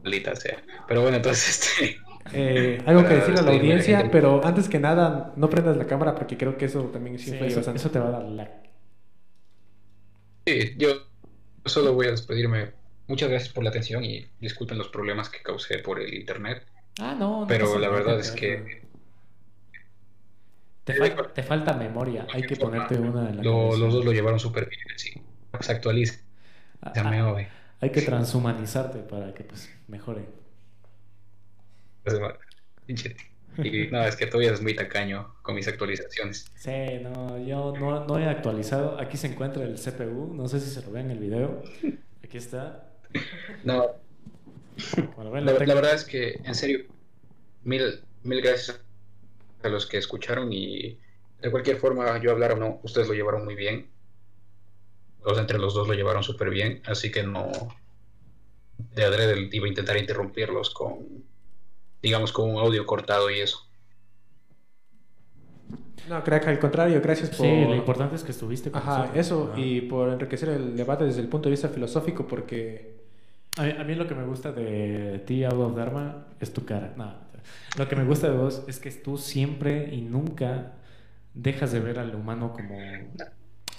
Lita sea. Pero bueno, entonces este. Eh, algo que decirle a la audiencia, pero antes que nada, no prendas la cámara porque creo que eso también sí, eso, eso, te va a dar la. Sí, yo solo voy a despedirme Muchas gracias por la atención y disculpen los problemas que causé por el internet. Ah, no. pero la verdad es que... Te, falta memoria, hay que ponerte una de Los dos lo llevaron súper bien, sí. Se actualiza. Ah, ah, hay que transhumanizarte para que pues mejore. Pues, y no, es que todavía es muy tacaño con mis actualizaciones. Sí, no, yo no, no he actualizado. Aquí se encuentra el CPU, no sé si se lo ve en el video. Aquí está. No. la, verdad es que, en serio, mil, mil gracias a los que escucharon y de cualquier forma yo hablar o no, ustedes lo llevaron muy bien. Los entre los dos lo llevaron súper bien, así que no de adrede iba a intentar interrumpirlos con digamos con un audio cortado y eso. No, creo que al contrario, gracias por... Sí, lo importante es que estuviste con Ajá, eso, y por enriquecer el debate desde el punto de vista filosófico, porque... A mí, lo que me gusta de ti, Out Dharma, es tu cara. No, lo que me gusta de vos es que tú siempre y nunca dejas de ver al humano como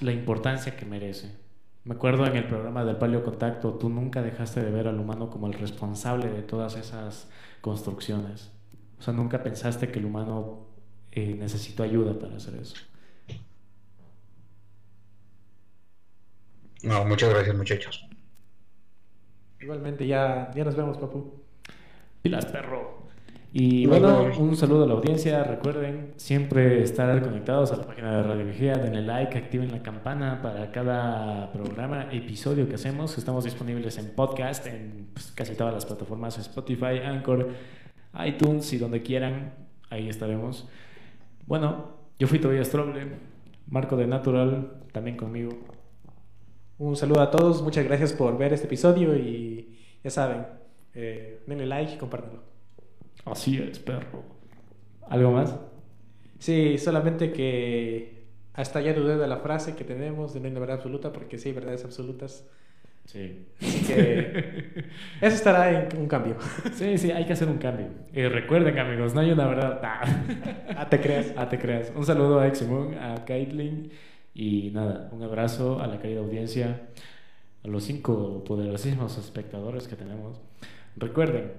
la importancia que merece. Me acuerdo en el programa del Paleo Contacto, tú nunca dejaste de ver al humano como el responsable de todas esas construcciones. O sea, nunca pensaste que el humano eh, necesito ayuda para hacer eso. No, muchas gracias muchachos. Igualmente, ya, ya nos vemos, papu. Pilas, perro. Y bueno, un saludo a la audiencia. Recuerden siempre estar conectados a la página de Radio Vigía. Denle like, activen la campana para cada programa, episodio que hacemos. Estamos disponibles en podcast, en pues, casi todas las plataformas: Spotify, Anchor, iTunes y donde quieran. Ahí estaremos. Bueno, yo fui Tobias Stroble, Marco de Natural, también conmigo. Un saludo a todos, muchas gracias por ver este episodio y ya saben, eh, denle like y compártanlo. Así es, perro. ¿Algo más? Sí, solamente que hasta ya dudé de la frase que tenemos de no hay verdad absoluta, porque sí hay verdades absolutas. Sí. Así que eso estará en un cambio. Sí, sí, hay que hacer un cambio. Y recuerden, amigos, no hay una verdad. Ah, te creas. Ah, te creas. Un saludo a Eximon, a Caitlin y nada, un abrazo a la querida audiencia, a los cinco poderosísimos espectadores que tenemos. Recuerden.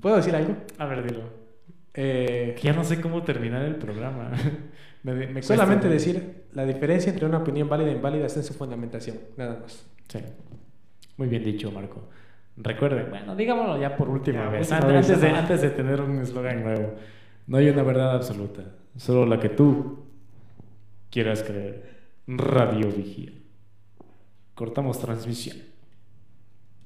¿Puedo decir algo? A ver, dilo. Eh, ya no sé cómo terminar el programa. Solamente decir la diferencia entre una opinión válida e inválida está en su fundamentación, nada más. Sí. Muy bien dicho, Marco. Recuerden, bueno, digámoslo ya por última vez, antes, de, antes de tener un eslogan nuevo. No hay una verdad absoluta, solo la que tú quieras creer. Radio Vigía. Cortamos transmisión.